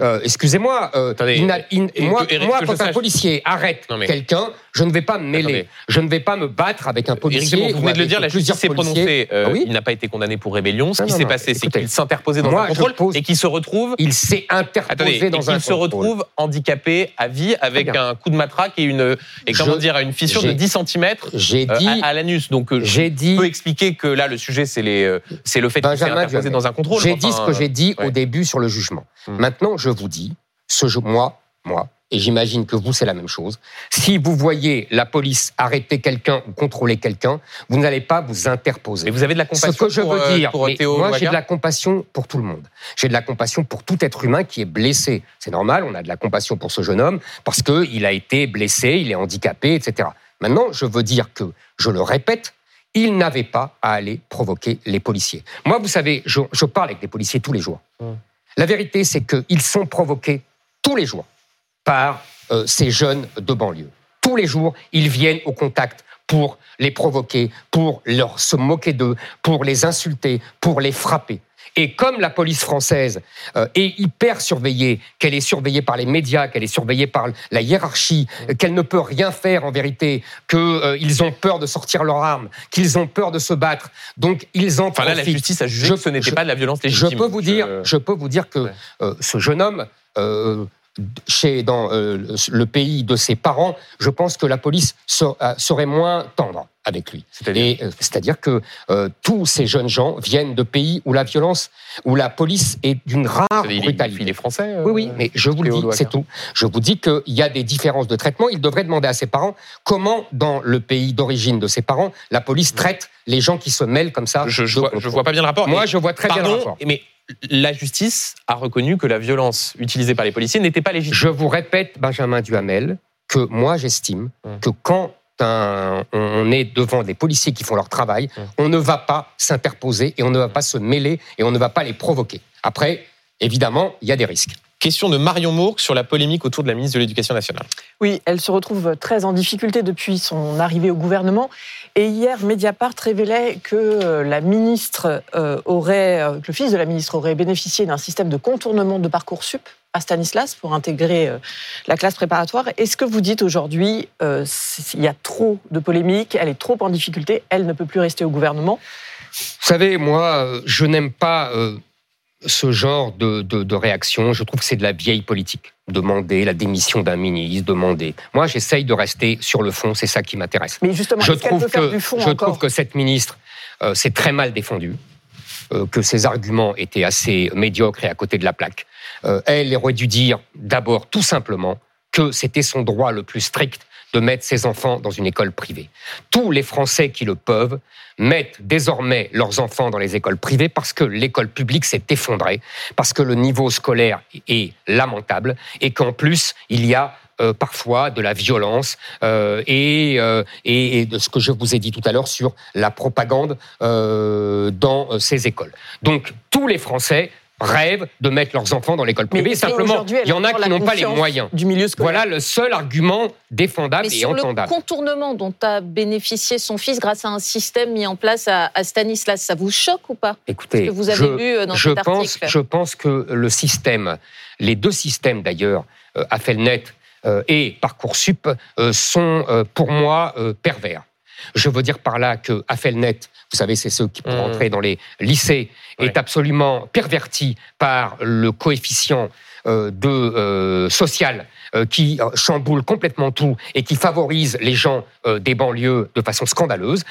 Euh, excusez-moi, euh, Attendez, il il- et- moi, Eric, moi, que quand un sache- policier arrête mais- quelqu'un, je ne vais pas me mêler. Attendez. Je ne vais pas me battre avec un Éric policier. Zemmour, vous ou venez de le dire, la justice s'est prononcée. euh, Ah oui Il n'a pas été condamné pour rébellion. Ce Non, qui s'est passé, c'est qu'il s'interposait dans Moi, un contrôle pose- et qu'il se retrouve. Il s'est interposé Attendez, et dans un qu'il se retrouve handicapé à vie avec un coup de matraque et une et comment Je- dire une fissure de j'ai- 10 cm dit, à, à l'anus. Donc euh, j'ai dit, peux expliquer que là le sujet c'est les euh, c'est le fait qu'il s'est interposé dans un contrôle. J'ai dit ce que j'ai dit au début sur le jugement. Hmm. Maintenant, je vous dis, ce moi, moi, et j'imagine que vous, c'est la même chose. Si vous voyez la police arrêter quelqu'un ou contrôler quelqu'un, vous n'allez pas vous interposer. Mais vous avez de la Ce compassion que je pour, veux euh, dire, pour mais Théo moi j'ai de la compassion pour tout le monde. J'ai de la compassion pour tout être humain qui est blessé. C'est normal, on a de la compassion pour ce jeune homme parce qu'il a été blessé, il est handicapé, etc. Maintenant, je veux dire que, je le répète, il n'avait pas à aller provoquer les policiers. Moi, vous savez, je, je parle avec les policiers tous les jours. Hum. La vérité, c'est qu'ils sont provoqués tous les jours par euh, ces jeunes de banlieue. Tous les jours, ils viennent au contact pour les provoquer, pour leur se moquer d'eux, pour les insulter, pour les frapper. Et comme la police française euh, est hyper surveillée, qu'elle est surveillée par les médias, qu'elle est surveillée par la hiérarchie, euh, qu'elle ne peut rien faire en vérité, qu'ils ont peur de sortir leurs armes, qu'ils ont peur de se battre, donc ils en Enfin là la profitent. justice a jugé Je- que ce n'était je- pas de la violence Je légitime. peux vous dire, Je- je peux vous dire que Ouais. euh, ce jeune homme, euh, chez dans euh, le pays de ses parents, je pense que la police ser- euh, serait moins tendre avec lui. C'est-à-dire euh, que euh, tous ces jeunes gens viennent de pays où la violence, où la police est d'une rare est- brutalité. il est français. euh, Oui, oui, mais je vous le dis, c'est tout. Je vous dis qu'il y a des différences de traitement. Il devrait demander à ses parents comment, dans le pays d'origine de ses parents, la police traite les gens qui se mêlent comme ça. Je, je vois, je vois pas bien le rapport. Moi, je vois très bien le rapport. mais la justice a reconnu que la violence utilisée par les policiers n'était pas légitime. Je vous répète, Benjamin Duhamel, que moi j'estime Hum. que quand un- on est devant des policiers qui font leur travail, Hum. on ne va pas s'interposer et on ne va pas se mêler et on ne va pas les provoquer. Après, évidemment, il y a des risques. Question de Marion Mourgue sur la polémique autour de la ministre de l'Éducation nationale. Oui, elle se retrouve très en difficulté depuis son arrivée au gouvernement. Et hier, Mediapart révélait que euh, la ministre euh, aurait, euh, que le fils de la ministre aurait bénéficié d'un système de contournement de Parcoursup à Stanislas pour intégrer euh, la classe préparatoire. Est-ce que vous dites aujourd'hui, euh, il y a trop de polémiques, elle est trop en difficulté, elle ne peut plus rester au gouvernement Vous savez, moi, euh, je n'aime pas euh, ce genre de, de- de réaction. Je trouve que c'est de la vieille politique. Demander la démission d'un ministre, demander. Moi, j'essaye de rester sur le fond, c'est ça qui m'intéresse. Mais justement, je trouve peut faire que du fond je trouve que cette ministre euh, s'est très mal défendue, que ses arguments étaient assez médiocres et à côté de la plaque. Euh, elle aurait dû dire d'abord tout simplement que c'était son droit le plus strict de mettre ses enfants dans une école privée. Tous les Français qui le peuvent mettent désormais leurs enfants dans les écoles privées parce que l'école publique s'est effondrée, parce que le niveau scolaire est lamentable et qu'en plus, il y a euh, parfois de la violence euh, et, et, de ce que je vous ai dit tout à l'heure sur la propagande dans ces écoles. Donc tous les Français rêvent de mettre leurs enfants dans l'école privée. Simplement, il y en a qui n'ont pas les moyens. Du milieu scolaire. Voilà le seul argument défendable Mais et sur le entendable. contournement dont a bénéficié son fils grâce à un système mis en place à, à Stanislas, ça vous choque ou pas? Écoutez, que vous avez je, lu, euh, dans je cet pense, article. je pense que le système, les deux systèmes d'ailleurs, euh, Affelnet euh, et Parcoursup, euh, sont euh, pour moi euh, pervers. Je veux dire par là que Affelnet, vous savez, c'est ceux qui pour Mmh. entrer dans les lycées, Ouais. est absolument perverti par le coefficient euh, de euh, social euh, qui chamboule complètement tout et qui favorise les gens des banlieues de façon scandaleuse.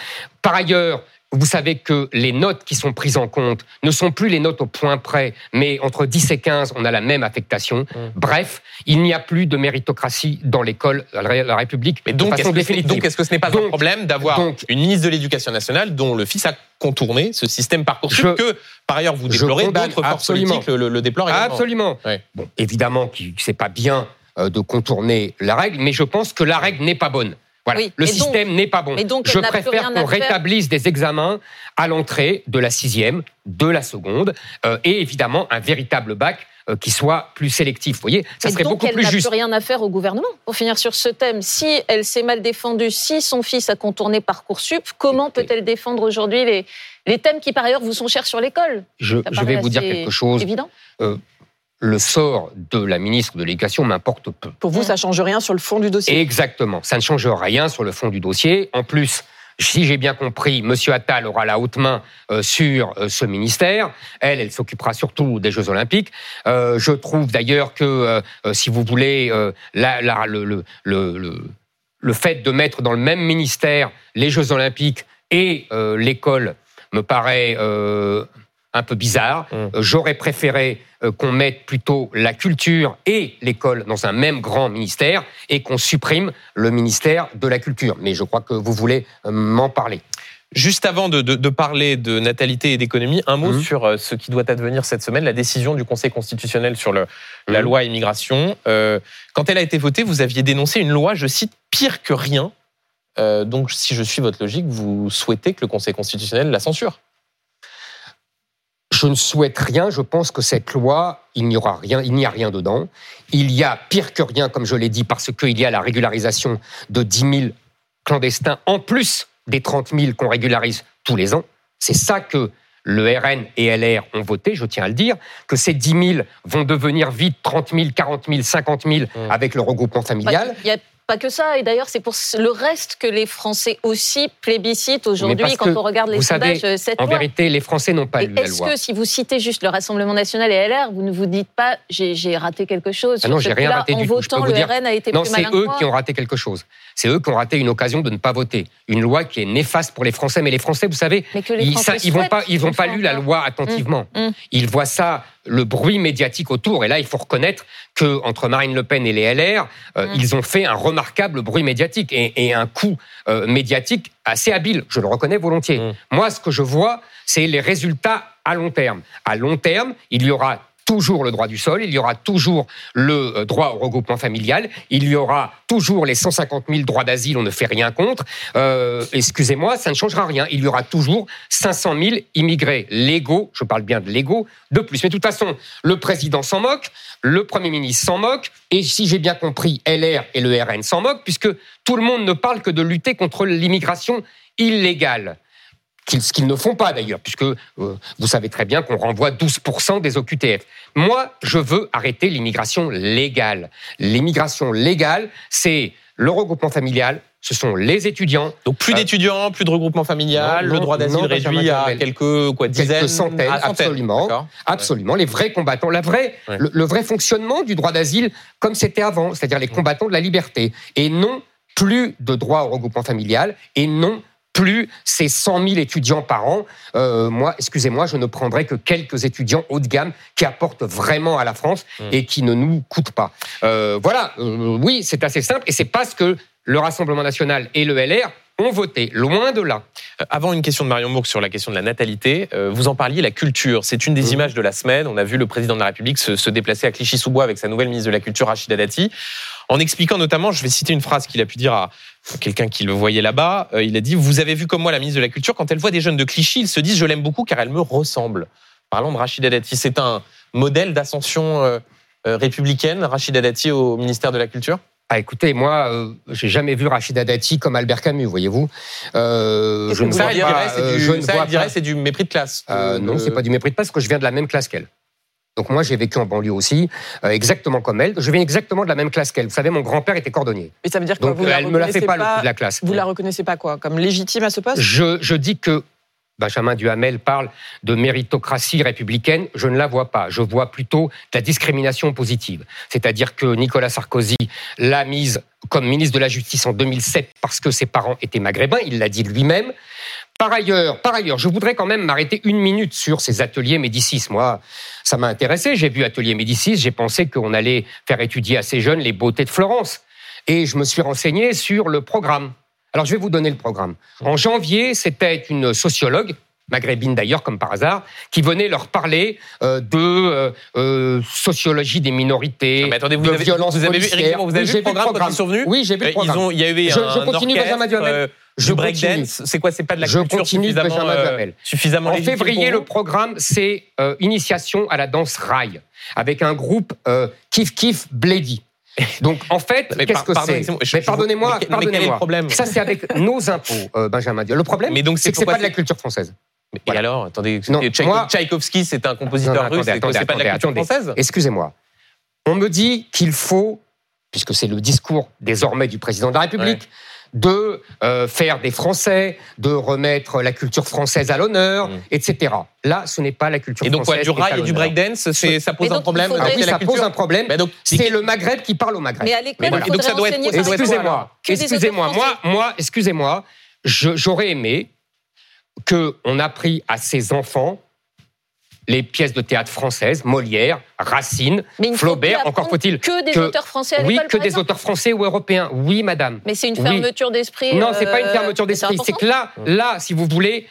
Par ailleurs, vous savez que les notes qui sont prises en compte ne sont plus les notes au point près, mais entre 10 et 15, on a la même affectation. Bref, il n'y a plus de méritocratie dans l'école, la Ré- la République, Mais donc, est-ce que, donc, est-ce que ce n'est pas un problème d'avoir une ministre de l'Éducation nationale dont le fils a contourné ce système Parcoursup que, par ailleurs, vous déplorez, d'autres forces absolument. politiques le, le- déplorent également. Absolument. Ouais. Bon, évidemment que c'est pas bien euh, de contourner la règle, mais je pense que la règle n'est pas bonne. Voilà. Oui, le système n'est pas bon. donc, je elle n'a préfère qu'on rétablisse des examens à l'entrée de la sixième, de la seconde, euh, et évidemment un véritable bac euh, qui soit plus sélectif. Vous voyez, ça Mais serait donc, beaucoup elle plus n'a juste. plus rien à faire au gouvernement. Pour finir sur ce thème, si elle s'est mal défendue, si son fils a contourné Parcoursup, comment peut-elle défendre aujourd'hui les, les thèmes qui, par ailleurs, vous sont chers sur l'école? Je, vais vous dire quelque chose. Évident. Le sort de la ministre de l'Éducation m'importe peu. Pour vous, ça change rien sur le fond du dossier. Exactement. Ça ne change rien sur le fond du dossier. En plus, si j'ai bien compris, M. Attal aura la haute main euh, sur euh, ce ministère. Elle, elle s'occupera surtout des Jeux Olympiques. Euh, je trouve d'ailleurs que, si vous voulez, la- la- le, le- le- le- le fait de mettre dans le même ministère les Jeux Olympiques et l'école me paraît un peu bizarre. Mmh. Euh, J'aurais préféré euh, qu'on mette plutôt la culture et l'école dans un même grand ministère et qu'on supprime le ministère de la culture. Mais je crois que vous voulez euh, m'en parler. Juste avant de, de- de parler de natalité et d'économie, un mot Mhm. sur ce qui doit advenir cette semaine, la décision du Conseil constitutionnel sur le, la Mhm. loi immigration. Euh, quand elle a été votée, vous aviez dénoncé une loi, je cite, pire que rien. Euh, donc, si je suis votre logique, vous souhaitez que le Conseil constitutionnel la censure Je ne souhaite rien. Je pense que cette loi, il n'y aura rien, il n'y a rien dedans. Il y a pire que rien, comme je l'ai dit, parce qu'il y a la régularisation de 10 000 clandestins en plus des 30 000 qu'on régularise tous les ans. C'est ça que le RN et LR ont voté, je tiens à le dire, que ces 10 000 vont devenir vite 30 000, 40 000, 50 000 avec le regroupement familial. Il n'y a pas que ça. Et d'ailleurs, c'est pour le reste que les Français aussi plébiscitent aujourd'hui quand on regarde les vous savez, sondages. euh, cette En loi. vérité, les Français n'ont pas Et lu la Est-ce loi. que si vous citez juste le Rassemblement national et LR, vous ne vous dites pas j'ai raté quelque chose Ah non, j'ai rien raté En du tout. Votant, vous le dire- RN a été Non, plus c'est malin eux qui ont raté quelque chose. C'est eux qui ont raté une occasion de ne pas voter. Une loi qui est néfaste pour les Français. Mais les Français, vous savez, ils, ils vont pas, ils une ont pas lu la loi attentivement. Hum, hum. Ils voient ça, le bruit médiatique autour. Et là, il faut reconnaître que entre Marine Le Pen et les LR, euh, ils ont fait un remarquable bruit médiatique et, et un coup euh, médiatique assez habile. Je le reconnais volontiers. Moi, ce que je vois, c'est les résultats à long terme. À long terme, il y aura toujours le droit du sol, il y aura toujours le euh, droit au regroupement familial, il y aura toujours les 150 000 droits d'asile, on ne fait rien contre. Euh, Excusez-moi, ça ne changera rien. Il y aura toujours 500 000 immigrés légaux, je parle bien de légaux, de plus. Mais de toute façon, le président s'en moque, le Premier ministre s'en moque, et si j'ai bien compris, LR et le RN s'en moquent, puisque tout le monde ne parle que de lutter contre l'immigration illégale qu'ils- ce qu'ils ne font pas d'ailleurs, puisque euh, vous savez très bien qu'on renvoie 12% des OQTF. Moi, je veux arrêter l'immigration légale. L'immigration légale, c'est le regroupement familial, ce sont les étudiants. Donc, plus Euh, d'étudiants, plus de regroupement familial, non, le droit d'asile réduit à quelques, quoi, dizaines Quelques centaines, à centaines. absolument. Absolument, les vrais combattants, la vraie, Ouais. le, le vrai fonctionnement du droit d'asile comme c'était avant, c'est-à-dire les combattants de la liberté. Et non plus de droit au regroupement familial, et non plus ces 100 000 étudiants par an. Euh, moi, excusez-moi, je ne prendrai que quelques étudiants haut de gamme qui apportent vraiment à la France Mm. et qui ne nous coûtent pas. Euh, voilà, euh, oui, c'est assez simple, et c'est parce que le Rassemblement national et le LR ont voté, loin de là. Euh, Avant une question de Marion Mourgue sur la question de la natalité, euh, vous en parliez, la culture. C'est une des Mhm. images de la semaine. On a vu le président de la République se, se déplacer à Clichy-sous-Bois avec sa nouvelle ministre de la Culture, Rachida Dati, en expliquant notamment, je vais citer une phrase qu'il a pu dire à quelqu'un qui le voyait là-bas. Euh, il a dit Vous avez vu comme moi la ministre de la Culture, quand elle voit des jeunes de Clichy, ils se disent Je l'aime beaucoup car elle me ressemble. Parlons de Rachida Dati. C'est un modèle d'ascension euh, euh, républicaine, Rachida Dati au ministère de la Culture? Ah, écoutez, moi, euh, j'ai jamais vu Rachida Dati comme Albert Camus, voyez-vous. Euh, je ne Ça, vois elle voyez dirait, pas. c'est du, je ne ça, elle dirait, pas. c'est du mépris de classe. Euh, non, c'est pas du mépris de parce que je viens de la même classe qu'elle. Donc moi, j'ai vécu en banlieue aussi, euh, exactement comme elle. Je viens exactement de la même classe qu'elle. Vous savez, mon grand-père était cordonnier. Mais ça veut dire que Donc vous la elle me la fait reconnaissez pas, le coup de la classe. Vous la reconnaissez pas quoi Comme légitime à ce poste? Je, je dis que Benjamin Duhamel parle de méritocratie républicaine, je ne la vois pas. Je vois plutôt de la discrimination positive. C'est-à-dire que Nicolas Sarkozy l'a mise comme ministre de la Justice en 2007 parce que ses parents étaient maghrébins, il l'a dit lui-même. Par ailleurs, par ailleurs, je voudrais quand même m'arrêter une minute sur ces ateliers Médicis. Moi, ça m'a intéressé. J'ai vu Atelier Médicis. J'ai pensé qu'on allait faire étudier à ces jeunes les beautés de Florence. Et je me suis renseigné sur le programme. Alors, je vais vous donner le programme. En janvier, c'était une sociologue, maghrébine d'ailleurs, comme par hasard, qui venait leur parler euh, de euh, euh, sociologie des minorités, Non, mais attendez, vous de avez, violence vous avez vu, policière. Zemmour, vous avez vu le programme quand ils sont venus Oui, j'ai vu le programme. Ils ont, il y Je- un je continue, orchestre, Je breakdance. C'est quoi? C'est pas de la Je culture continue, suffisamment, euh, suffisamment En février, le programme, c'est euh, initiation à la danse rail, avec un groupe euh, Kif Kif Bledy. Donc, en fait, qu'est-ce que c'est? Mais pardonnez-moi, pardonnez-moi. Ça, c'est avec nos *laughs* impôts, euh, Benjamin. Le problème, c'est que c'est pas de la culture française. Et alors, attendez, Non, moi- Tchaïkovski, c'est un compositeur russe, c'est pas de la culture attendez. française? Excusez-moi. On me dit qu'il faut, puisque c'est le discours désormais du président de la République, de euh, faire des Français, de remettre la culture française à l'honneur, etc. Là, ce n'est pas la culture Mm. Et donc quoi, française. du rail et du breakdance, c'est- ça pose Mais un problème faudrait- Ah oui, ça pose un problème. C'est le Maghreb qui parle au Maghreb. Mais à l'école, donc, ça doit être- Excusez-moi, excusez-moi, moi, moi, excusez-moi, j'aurais aimé que on appris à ces enfants les pièces de théâtre françaises, Molière, Racine, Mais il ne faut Flaubert, encore faut-il que des auteurs français à oui, que des auteurs français ou européens. Oui, madame. Mais c'est une Oui. fermeture d'esprit. Non, c'est pas une euh, fermeture d'esprit. C'est que là, là, si vous voulez,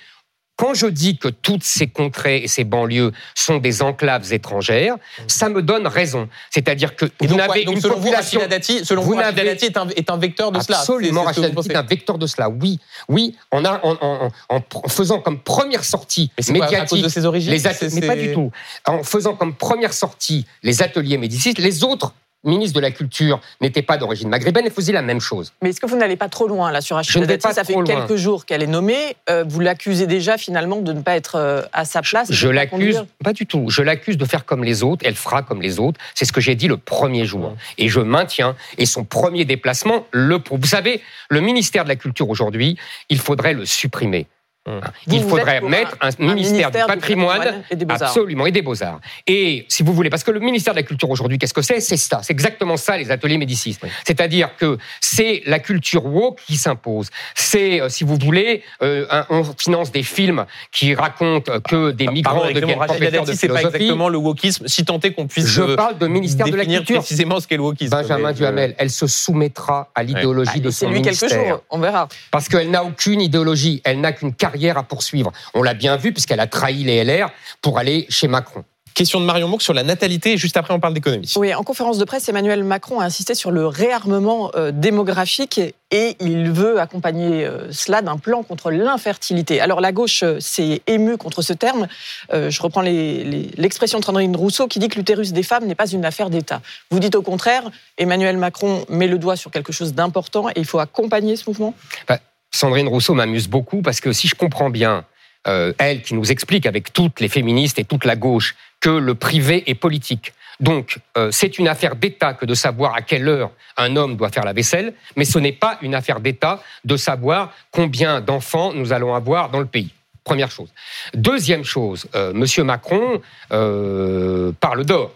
quand je dis que toutes ces contrées et ces banlieues sont des enclaves étrangères, ça me donne raison. C'est-à-dire que Et vous n'avez donc, une selon vous, population. Dati, selon vous, vous Rachida Dati est un, est un vecteur de cela. Absolument, Rachida vous Dati est un vecteur de cela. Oui, oui, a, en, en- en- en faisant comme première sortie Mais c'est quoi, à médiatique cause de ses origines les mais pas du tout. En faisant comme première sortie les ateliers Médicis, les autres ministres de la Culture n'étaient pas d'origine maghrébine et faisaient la même chose. Mais est-ce que vous n'allez pas trop loin là sur Rachida Dati Ça fait loin. quelques jours qu'elle est nommée. Euh, vous l'accusez déjà finalement de ne pas être euh, à sa place. Je l'accuse, pas du tout. Je l'accuse de faire comme les autres. Elle fera comme les autres. C'est ce que j'ai dit le premier jour. Et je maintiens. Et son premier déplacement le prouve. Vous savez, le ministère de la Culture aujourd'hui, il faudrait le supprimer. Vous, il vous faudrait mettre un, un ministère, du patrimoine, et des Beaux-Arts. absolument et des beaux-arts. Et si vous voulez, parce que le ministère de la Culture aujourd'hui, qu'est-ce que c'est? C'est ça, c'est exactement ça les ateliers Médicis. C'est-à-dire que c'est la culture woke qui s'impose. C'est, euh, si vous voulez, euh, un- on finance des films qui racontent euh, que des migrants Pardon, deviennent professeurs de Dati, c'est pas philosophie. exactement le wokisme, si tant est qu'on puisse Je euh, parle de ministère de la définir Culture. précisément ce qu'est le wokisme. Benjamin Duhamel, elle se soumettra à l'idéologie de C'est son lui jours, on verra. Parce qu'elle n'a aucune idéologie, elle n'a qu'une carrière à poursuivre. On l'a bien vu puisqu'elle a trahi les LR pour aller chez Macron. Question de Marion Mouk sur la natalité, et juste après on parle d'économie. Oui, en conférence de presse, Emmanuel Macron a insisté sur le réarmement euh, démographique et il veut accompagner euh, cela d'un plan contre l'infertilité. Alors la gauche euh, s'est émue contre ce terme. Euh, je reprends les- les- l'expression de Sandrine Rousseau qui dit que l'utérus des femmes n'est pas une affaire d'État. Vous dites au contraire, Emmanuel Macron met le doigt sur quelque chose d'important et il faut accompagner ce mouvement? Bah, Sandrine Rousseau m'amuse beaucoup parce que si je comprends bien, euh, elle qui nous explique avec toutes les féministes et toute la gauche que le privé est politique. Donc, euh, c'est une affaire d'État que de savoir à quelle heure un homme doit faire la vaisselle, mais ce n'est pas une affaire d'État de savoir combien d'enfants nous allons avoir dans le pays. Première chose. Deuxième chose, euh, Monsieur Macron euh, parle d'or.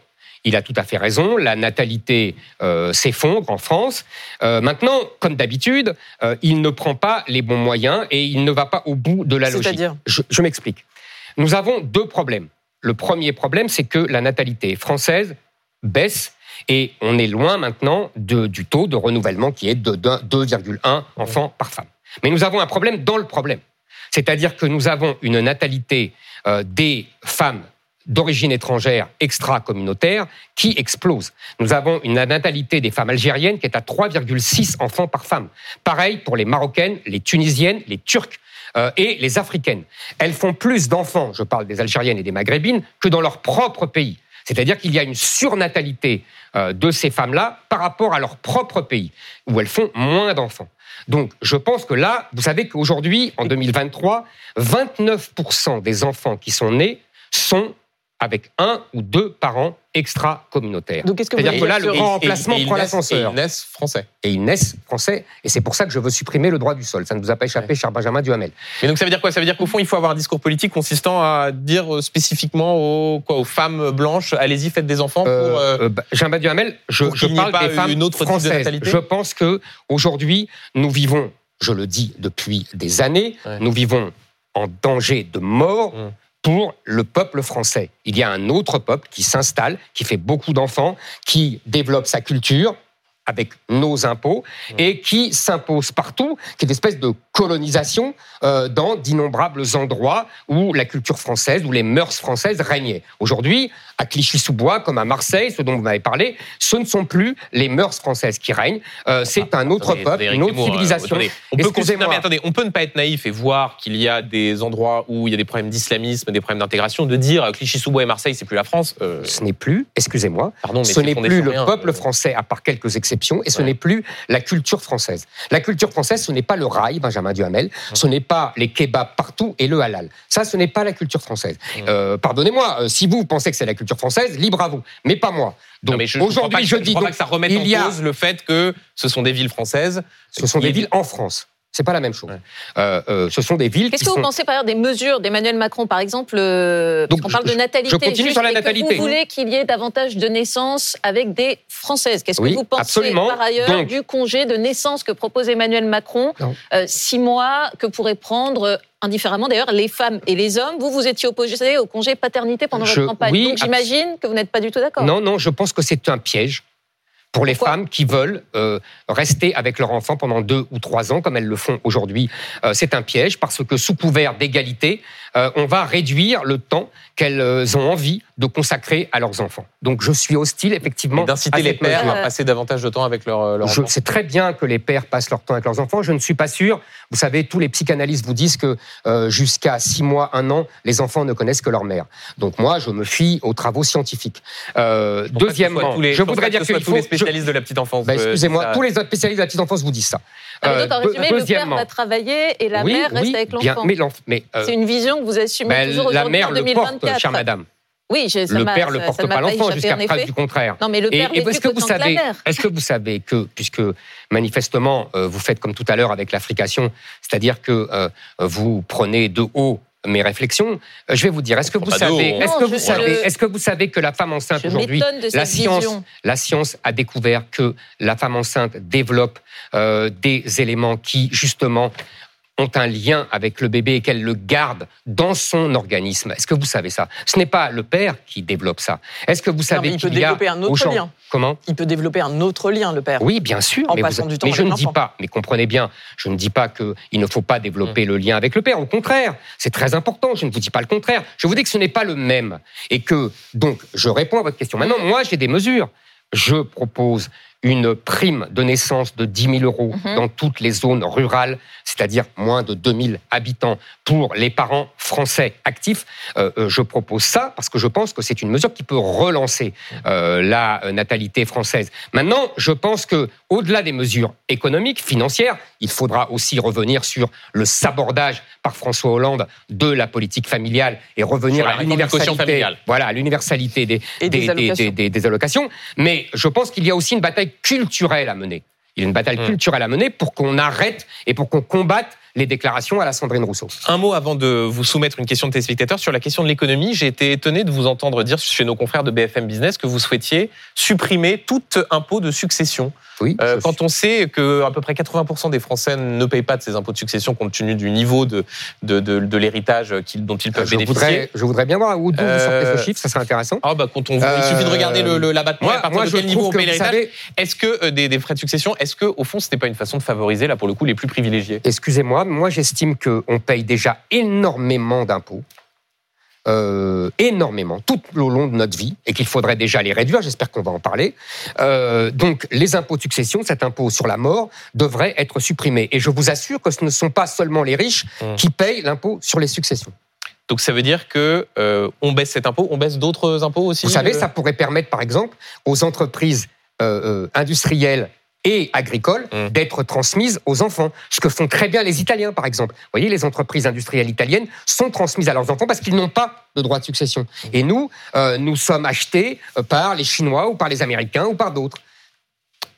Il a tout à fait raison, la natalité euh, s'effondre en France. Euh, maintenant, comme d'habitude, euh, il ne prend pas les bons moyens et il ne va pas au bout de la logique. Je, je m'explique. Nous avons deux problèmes. Le premier problème, c'est que la natalité française baisse et on est loin maintenant de- du taux de renouvellement qui est de d'un- 2,1 enfants par femme. Mais nous avons un problème dans le problème. C'est-à-dire que nous avons une natalité euh, des femmes d'origine étrangère extra-communautaire qui explose. Nous avons une natalité des femmes algériennes qui est à 3,6 enfants par femme. Pareil pour les Marocaines, les Tunisiennes, les Turques euh, et les Africaines. Elles font plus d'enfants, je parle des Algériennes et des Maghrébines, que dans leur propre pays. C'est-à-dire qu'il y a une surnatalité euh, de ces femmes-là par rapport à leur propre pays, où elles font moins d'enfants. Donc, je pense que là, vous savez qu'aujourd'hui, en 2023, 29% des enfants qui sont nés sont avec un ou deux parents extra-communautaires. Donc, qu'est-ce que vous C'est-à-dire que là, le grand remplacement prend l'ascenseur. Et ils naissent français. Et ils naissent français. Et c'est pour ça que je veux supprimer le droit du sol. Ça ne vous a pas échappé, cher Benjamin Duhamel. Mais donc ça veut dire quoi? Ça veut dire qu'au fond, il faut avoir un discours politique consistant à dire euh, spécifiquement aux, quoi, aux femmes blanches, allez-y, faites des enfants pour... euh, Euh, bah, Benjamin Duhamel, je, pour je parle pas des femmes une autre de françaises. Je pense que aujourd'hui, nous vivons, je le dis depuis des années, Ouais. nous vivons en danger de mort. Pour le peuple français. Il y a un autre peuple qui s'installe, qui fait beaucoup d'enfants, qui développe sa culture avec nos impôts et qui s'impose partout, qui est une espèce de colonisation euh, dans d'innombrables endroits où la culture française, où les mœurs françaises régnaient. Aujourd'hui, à Clichy-sous-Bois, comme à Marseille, ce dont vous m'avez parlé, ce ne sont plus les mœurs françaises qui règnent. Euh, c'est un autre Attendez, peuple, une autre Zemmour, euh, civilisation. attendez. On peut, considérer- Excusez-moi. non, mais attendez, on peut ne pas être naïf et voir qu'il y a des endroits où il y a des problèmes d'islamisme, des problèmes d'intégration, de dire Clichy-sous-Bois et Marseille, c'est plus la France. euh, Ce n'est plus, excusez-moi, ce n'est plus le peuple français, à part quelques exceptions, et ce Ouais. n'est plus la culture française. La culture française, ce n'est pas le rail, Benjamin Duhamel, ce n'est pas les kebabs partout et le halal. Ça, ce n'est pas la culture française. Euh, Pardonnez-moi, euh, si vous pensez que c'est la culture française, libre à vous, mais pas moi. Donc aujourd'hui, je dis crois pas donc, que ça remette en y a- cause le fait que ce sont des villes françaises. ce sont des villes en France. C'est pas la même chose. Ouais. Euh, euh, ce sont des villes Qu'est-ce que vous sont pensez par exemple des mesures d'Emmanuel Macron, par exemple, euh, Donc, qu'on parle je- de natalité je continue juste, sur la que natalité. vous voulez qu'il y ait davantage de naissances avec des Françaises. Qu'est-ce Oui, que vous pensez absolument. par ailleurs Donc- du congé de naissance que propose Emmanuel Macron euh, Six mois que pourraient prendre indifféremment d'ailleurs les femmes et les hommes? Vous, vous étiez opposé au congé paternité pendant Je- votre campagne. oui, Donc j'imagine que vous n'êtes pas du tout d'accord. Non, non, je pense que c'est un piège pour les Pourquoi femmes qui veulent euh, rester avec leur enfant pendant deux ou trois ans, comme elles le font aujourd'hui. Euh, c'est un piège parce que sous couvert d'égalité, euh, on va réduire le temps qu'elles euh, ont envie de consacrer à leurs enfants. Donc je suis hostile effectivement d'inciter les pères mesure. à passer davantage de temps avec leur, leur Je- enfant. C'est très bien que les pères passent leur temps avec leurs enfants. Je ne suis pas sûr. Vous savez, tous les psychanalystes vous disent que euh, jusqu'à six mois, un an, les enfants ne connaissent que leur mère. Donc moi, je me fie aux travaux scientifiques. Euh, deuxièmement, les- je voudrais dire que tous les je- spécialistes de la petite enfance. Bah, euh, Excusez-moi, tous les spécialistes de la petite enfance vous disent ça. Ah, Euh, donc, en deux- résumé, le père va travailler et la oui, mère reste oui, avec l'enfant. mais, mais, euh, C'est une vision que vous assumez ben, toujours la mère en le 2024. porte, chère madame. Oui, je- ça Le père le ça- porte ça pas l'enfant jusqu'à preuve du contraire. Non, mais le Et, père et vécut est-ce que vous savez, est-ce que vous savez que, puisque manifestement euh, vous faites comme tout à l'heure avec l'Africation, c'est-à-dire que euh, vous prenez de haut mes réflexions, euh, je vais vous dire, est-ce que vous savez, est-ce que vous savez, est-ce que vous savez que la femme enceinte aujourd'hui, m'étonne de la science, vision. la science a découvert que la femme enceinte développe euh, des éléments qui justement ont un lien avec le bébé et qu'elle le garde dans son organisme. Est-ce que vous savez ça? Ce n'est pas le père qui développe ça. Est-ce que vous savez qu'il y a développer un autre lien. Comment? Il peut développer un autre lien, le père. oui, bien sûr. En mais, passant vous- du temps mais je ne dis pas, mais comprenez bien, je ne dis pas qu'il ne faut pas développer Mm. le lien avec le père. Au contraire, c'est très important. Je ne vous dis pas le contraire. Je vous dis que ce n'est pas le même. Et que, donc, je réponds à votre question. Maintenant, moi, j'ai des mesures. Je propose une prime de naissance de 10 000 euros Mhm. dans toutes les zones rurales, c'est-à-dire moins de 2 000 habitants pour les parents français actifs. Euh, euh, je propose ça parce que je pense que c'est une mesure qui peut relancer euh, la natalité française. Maintenant, je pense que au-delà des mesures économiques, financières, il faudra aussi revenir sur le sabordage par François Hollande de la politique familiale et revenir à l'universalité. Voilà, l'universalité des- des allocations. Mais je pense qu'il y a aussi une bataille culturelle à mener. Il y a une bataille Mm. culturelle à mener pour qu'on arrête et pour qu'on combatte les déclarations à la Sandrine Rousseau. Un mot avant de vous soumettre une question de téléspectateurs sur la question de l'économie. J'ai été étonné de vous entendre dire chez nos confrères de BFM Business que vous souhaitiez supprimer tout impôt de succession. Oui, Euh, quand on sait que à peu près 80% des Français ne payent pas de ces impôts de succession compte tenu du niveau de, de, de, de l'héritage dont ils peuvent je bénéficier. voudrais, je voudrais bien voir où vous sortez Euh, ce chiffre, ça serait intéressant. Ah bah quand on, il suffit de regarder le, le- l'abattement. moi- et à partir moi, de quel niveau on paye l'héritage. savez- Est-ce que euh, des, des frais de succession, est-ce que au fond c'était pas une façon de favoriser là pour le coup les plus privilégiés? Excusez-moi, moi j'estime qu'on paye déjà énormément d'impôts. euh, énormément, tout au long de notre vie, et qu'il faudrait déjà les réduire, j'espère qu'on va en parler. Euh, donc les impôts de succession, cet impôt sur la mort, devrait être supprimé. Et je vous assure que ce ne sont pas seulement les riches Mmh. qui payent l'impôt sur les successions. Donc ça veut dire que euh, on baisse cet impôt, on baisse d'autres impôts aussi. Vous savez, ça pourrait permettre, par exemple, aux entreprises industrielles et agricole Mmh. d'être transmise aux enfants. Ce que font très bien les Italiens, par exemple. Vous voyez, les entreprises industrielles italiennes sont transmises à leurs enfants parce qu'ils n'ont pas de droit de succession. Et nous, euh, nous sommes achetés euh, par les Chinois ou par les Américains ou par d'autres.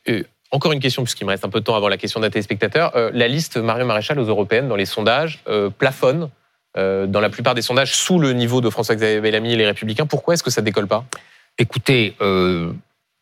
Euh, encore une question, puisqu'il me reste un peu de temps avant la question d'un téléspectateur. Euh, la liste Marion Maréchal aux européennes dans les sondages plafonne dans la plupart des sondages sous le niveau de François-Xavier Bellamy et les Républicains. Pourquoi est-ce que ça décolle pas? Écoutez, euh,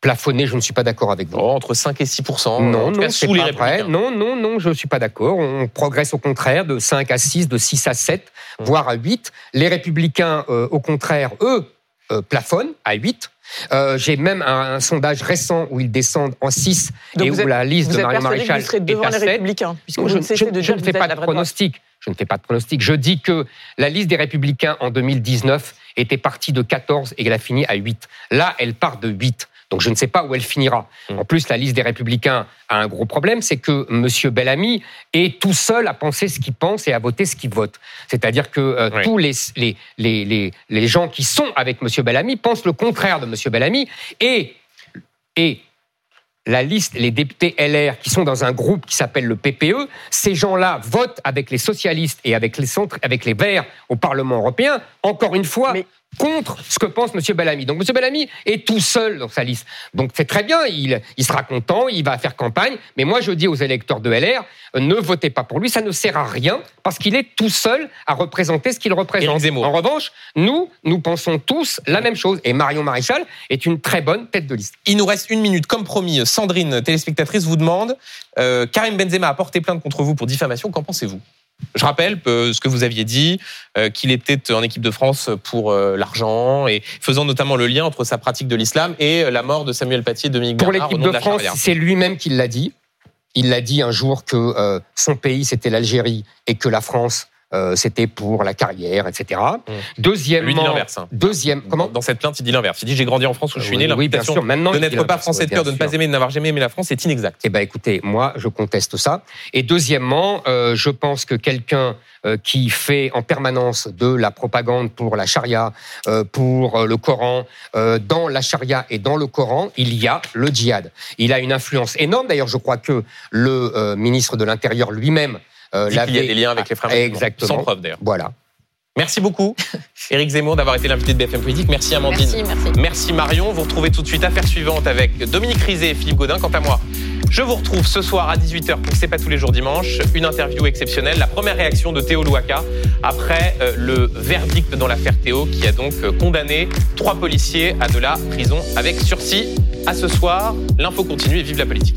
plafonner, je ne suis pas d'accord avec vous. Oh, Entre 5 et 6 en Non, cas non, c'est sous les pas vrai. Non, non, non, je ne suis pas d'accord. On progresse au contraire de 5 à 6, de 6 à 7, voire à 8. Les républicains, euh, au contraire, eux, euh, plafonnent à 8. Euh, J'ai même un, un sondage récent où ils descendent en 6 Donc et où êtes- la liste de êtes Mario persuadé que Maréchal vous est devant à les 7. Républicains, puisque Non, vous je, je- de je ne fais pas de pronostic. Je ne fais pas de pronostic. Je dis que la liste des Républicains en 2019 était partie de 14 et qu'elle a fini à 8. Là, elle part de 8. Donc je ne sais pas où elle finira. Mm. En plus, la liste des Républicains a un gros problème, c'est que M. Bellamy est tout seul à penser ce qu'il pense et à voter ce qu'il vote. C'est-à-dire que euh, Oui. tous les, les, les, les, les gens qui sont avec M. Bellamy pensent le contraire de M. Bellamy et, et la liste, les députés LR qui sont dans un groupe qui s'appelle le PPE, ces gens-là votent avec les socialistes et avec les centres, avec les Verts au Parlement européen, encore une fois, Mais- contre ce que pense M. Bellamy. Donc M. Bellamy est tout seul dans sa liste. Donc c'est très bien, il, il sera content, il va faire campagne, mais moi je dis aux électeurs de LR, euh, ne votez pas pour lui, ça ne sert à rien, parce qu'il est tout seul à représenter ce qu'il représente. En revanche, nous, nous pensons tous la même chose, et Marion Maréchal est une très bonne tête de liste. Il nous reste une minute. Comme promis, Sandrine, téléspectatrice, vous demande euh, Karim Benzema a porté plainte contre vous pour diffamation. Qu'en pensez-vous? Je rappelle ce que vous aviez dit, euh, qu'il était en équipe de France pour euh, l'argent et faisant notamment le lien entre sa pratique de l'islam et euh, la mort de Samuel Paty et Dominique Pour Bernard au l'équipe de la France, c'est lui-même qui l'a dit. Il l'a dit un jour que son pays, c'était l'Algérie, et que la France, euh, c'était pour la carrière, etc. Deuxièmement, Lui dit l'inverse. hein. deuxième, comment Dans cette plainte, il dit l'inverse. Il dit J'ai grandi en France où je suis né. Oui, bien sûr. Maintenant, de n'être pas français de cœur, de ne pas aimer, de n'avoir jamais aimé la France, c'est inexact. Eh ben, écoutez, moi, je conteste ça. Et deuxièmement, euh, je pense que quelqu'un euh, qui fait en permanence de la propagande pour la charia, euh, pour euh, le Coran, euh, dans la charia et dans le Coran, il y a le djihad. Il a une influence énorme. D'ailleurs, je crois que le euh, ministre de l'Intérieur lui-même euh, qu'il y a des liens avec les frères musulmans. Exactement. Sans preuve d'ailleurs. Voilà. Merci beaucoup, *laughs* Éric Zemmour, d'avoir été l'invité de BFM Politique. Merci Amandine. Merci, merci. Merci Marion. Vous retrouvez tout de suite Affaire suivante avec Dominique Rizet et Philippe Godin. Quant à moi, je vous retrouve ce soir à 18h pour C'est pas tous les jours dimanche. Une interview exceptionnelle. La première réaction de Théo Louaka après euh, le verdict dans l'affaire Théo qui a donc euh, condamné trois policiers à de la prison avec sursis. À ce soir, l'info continue et vive la politique.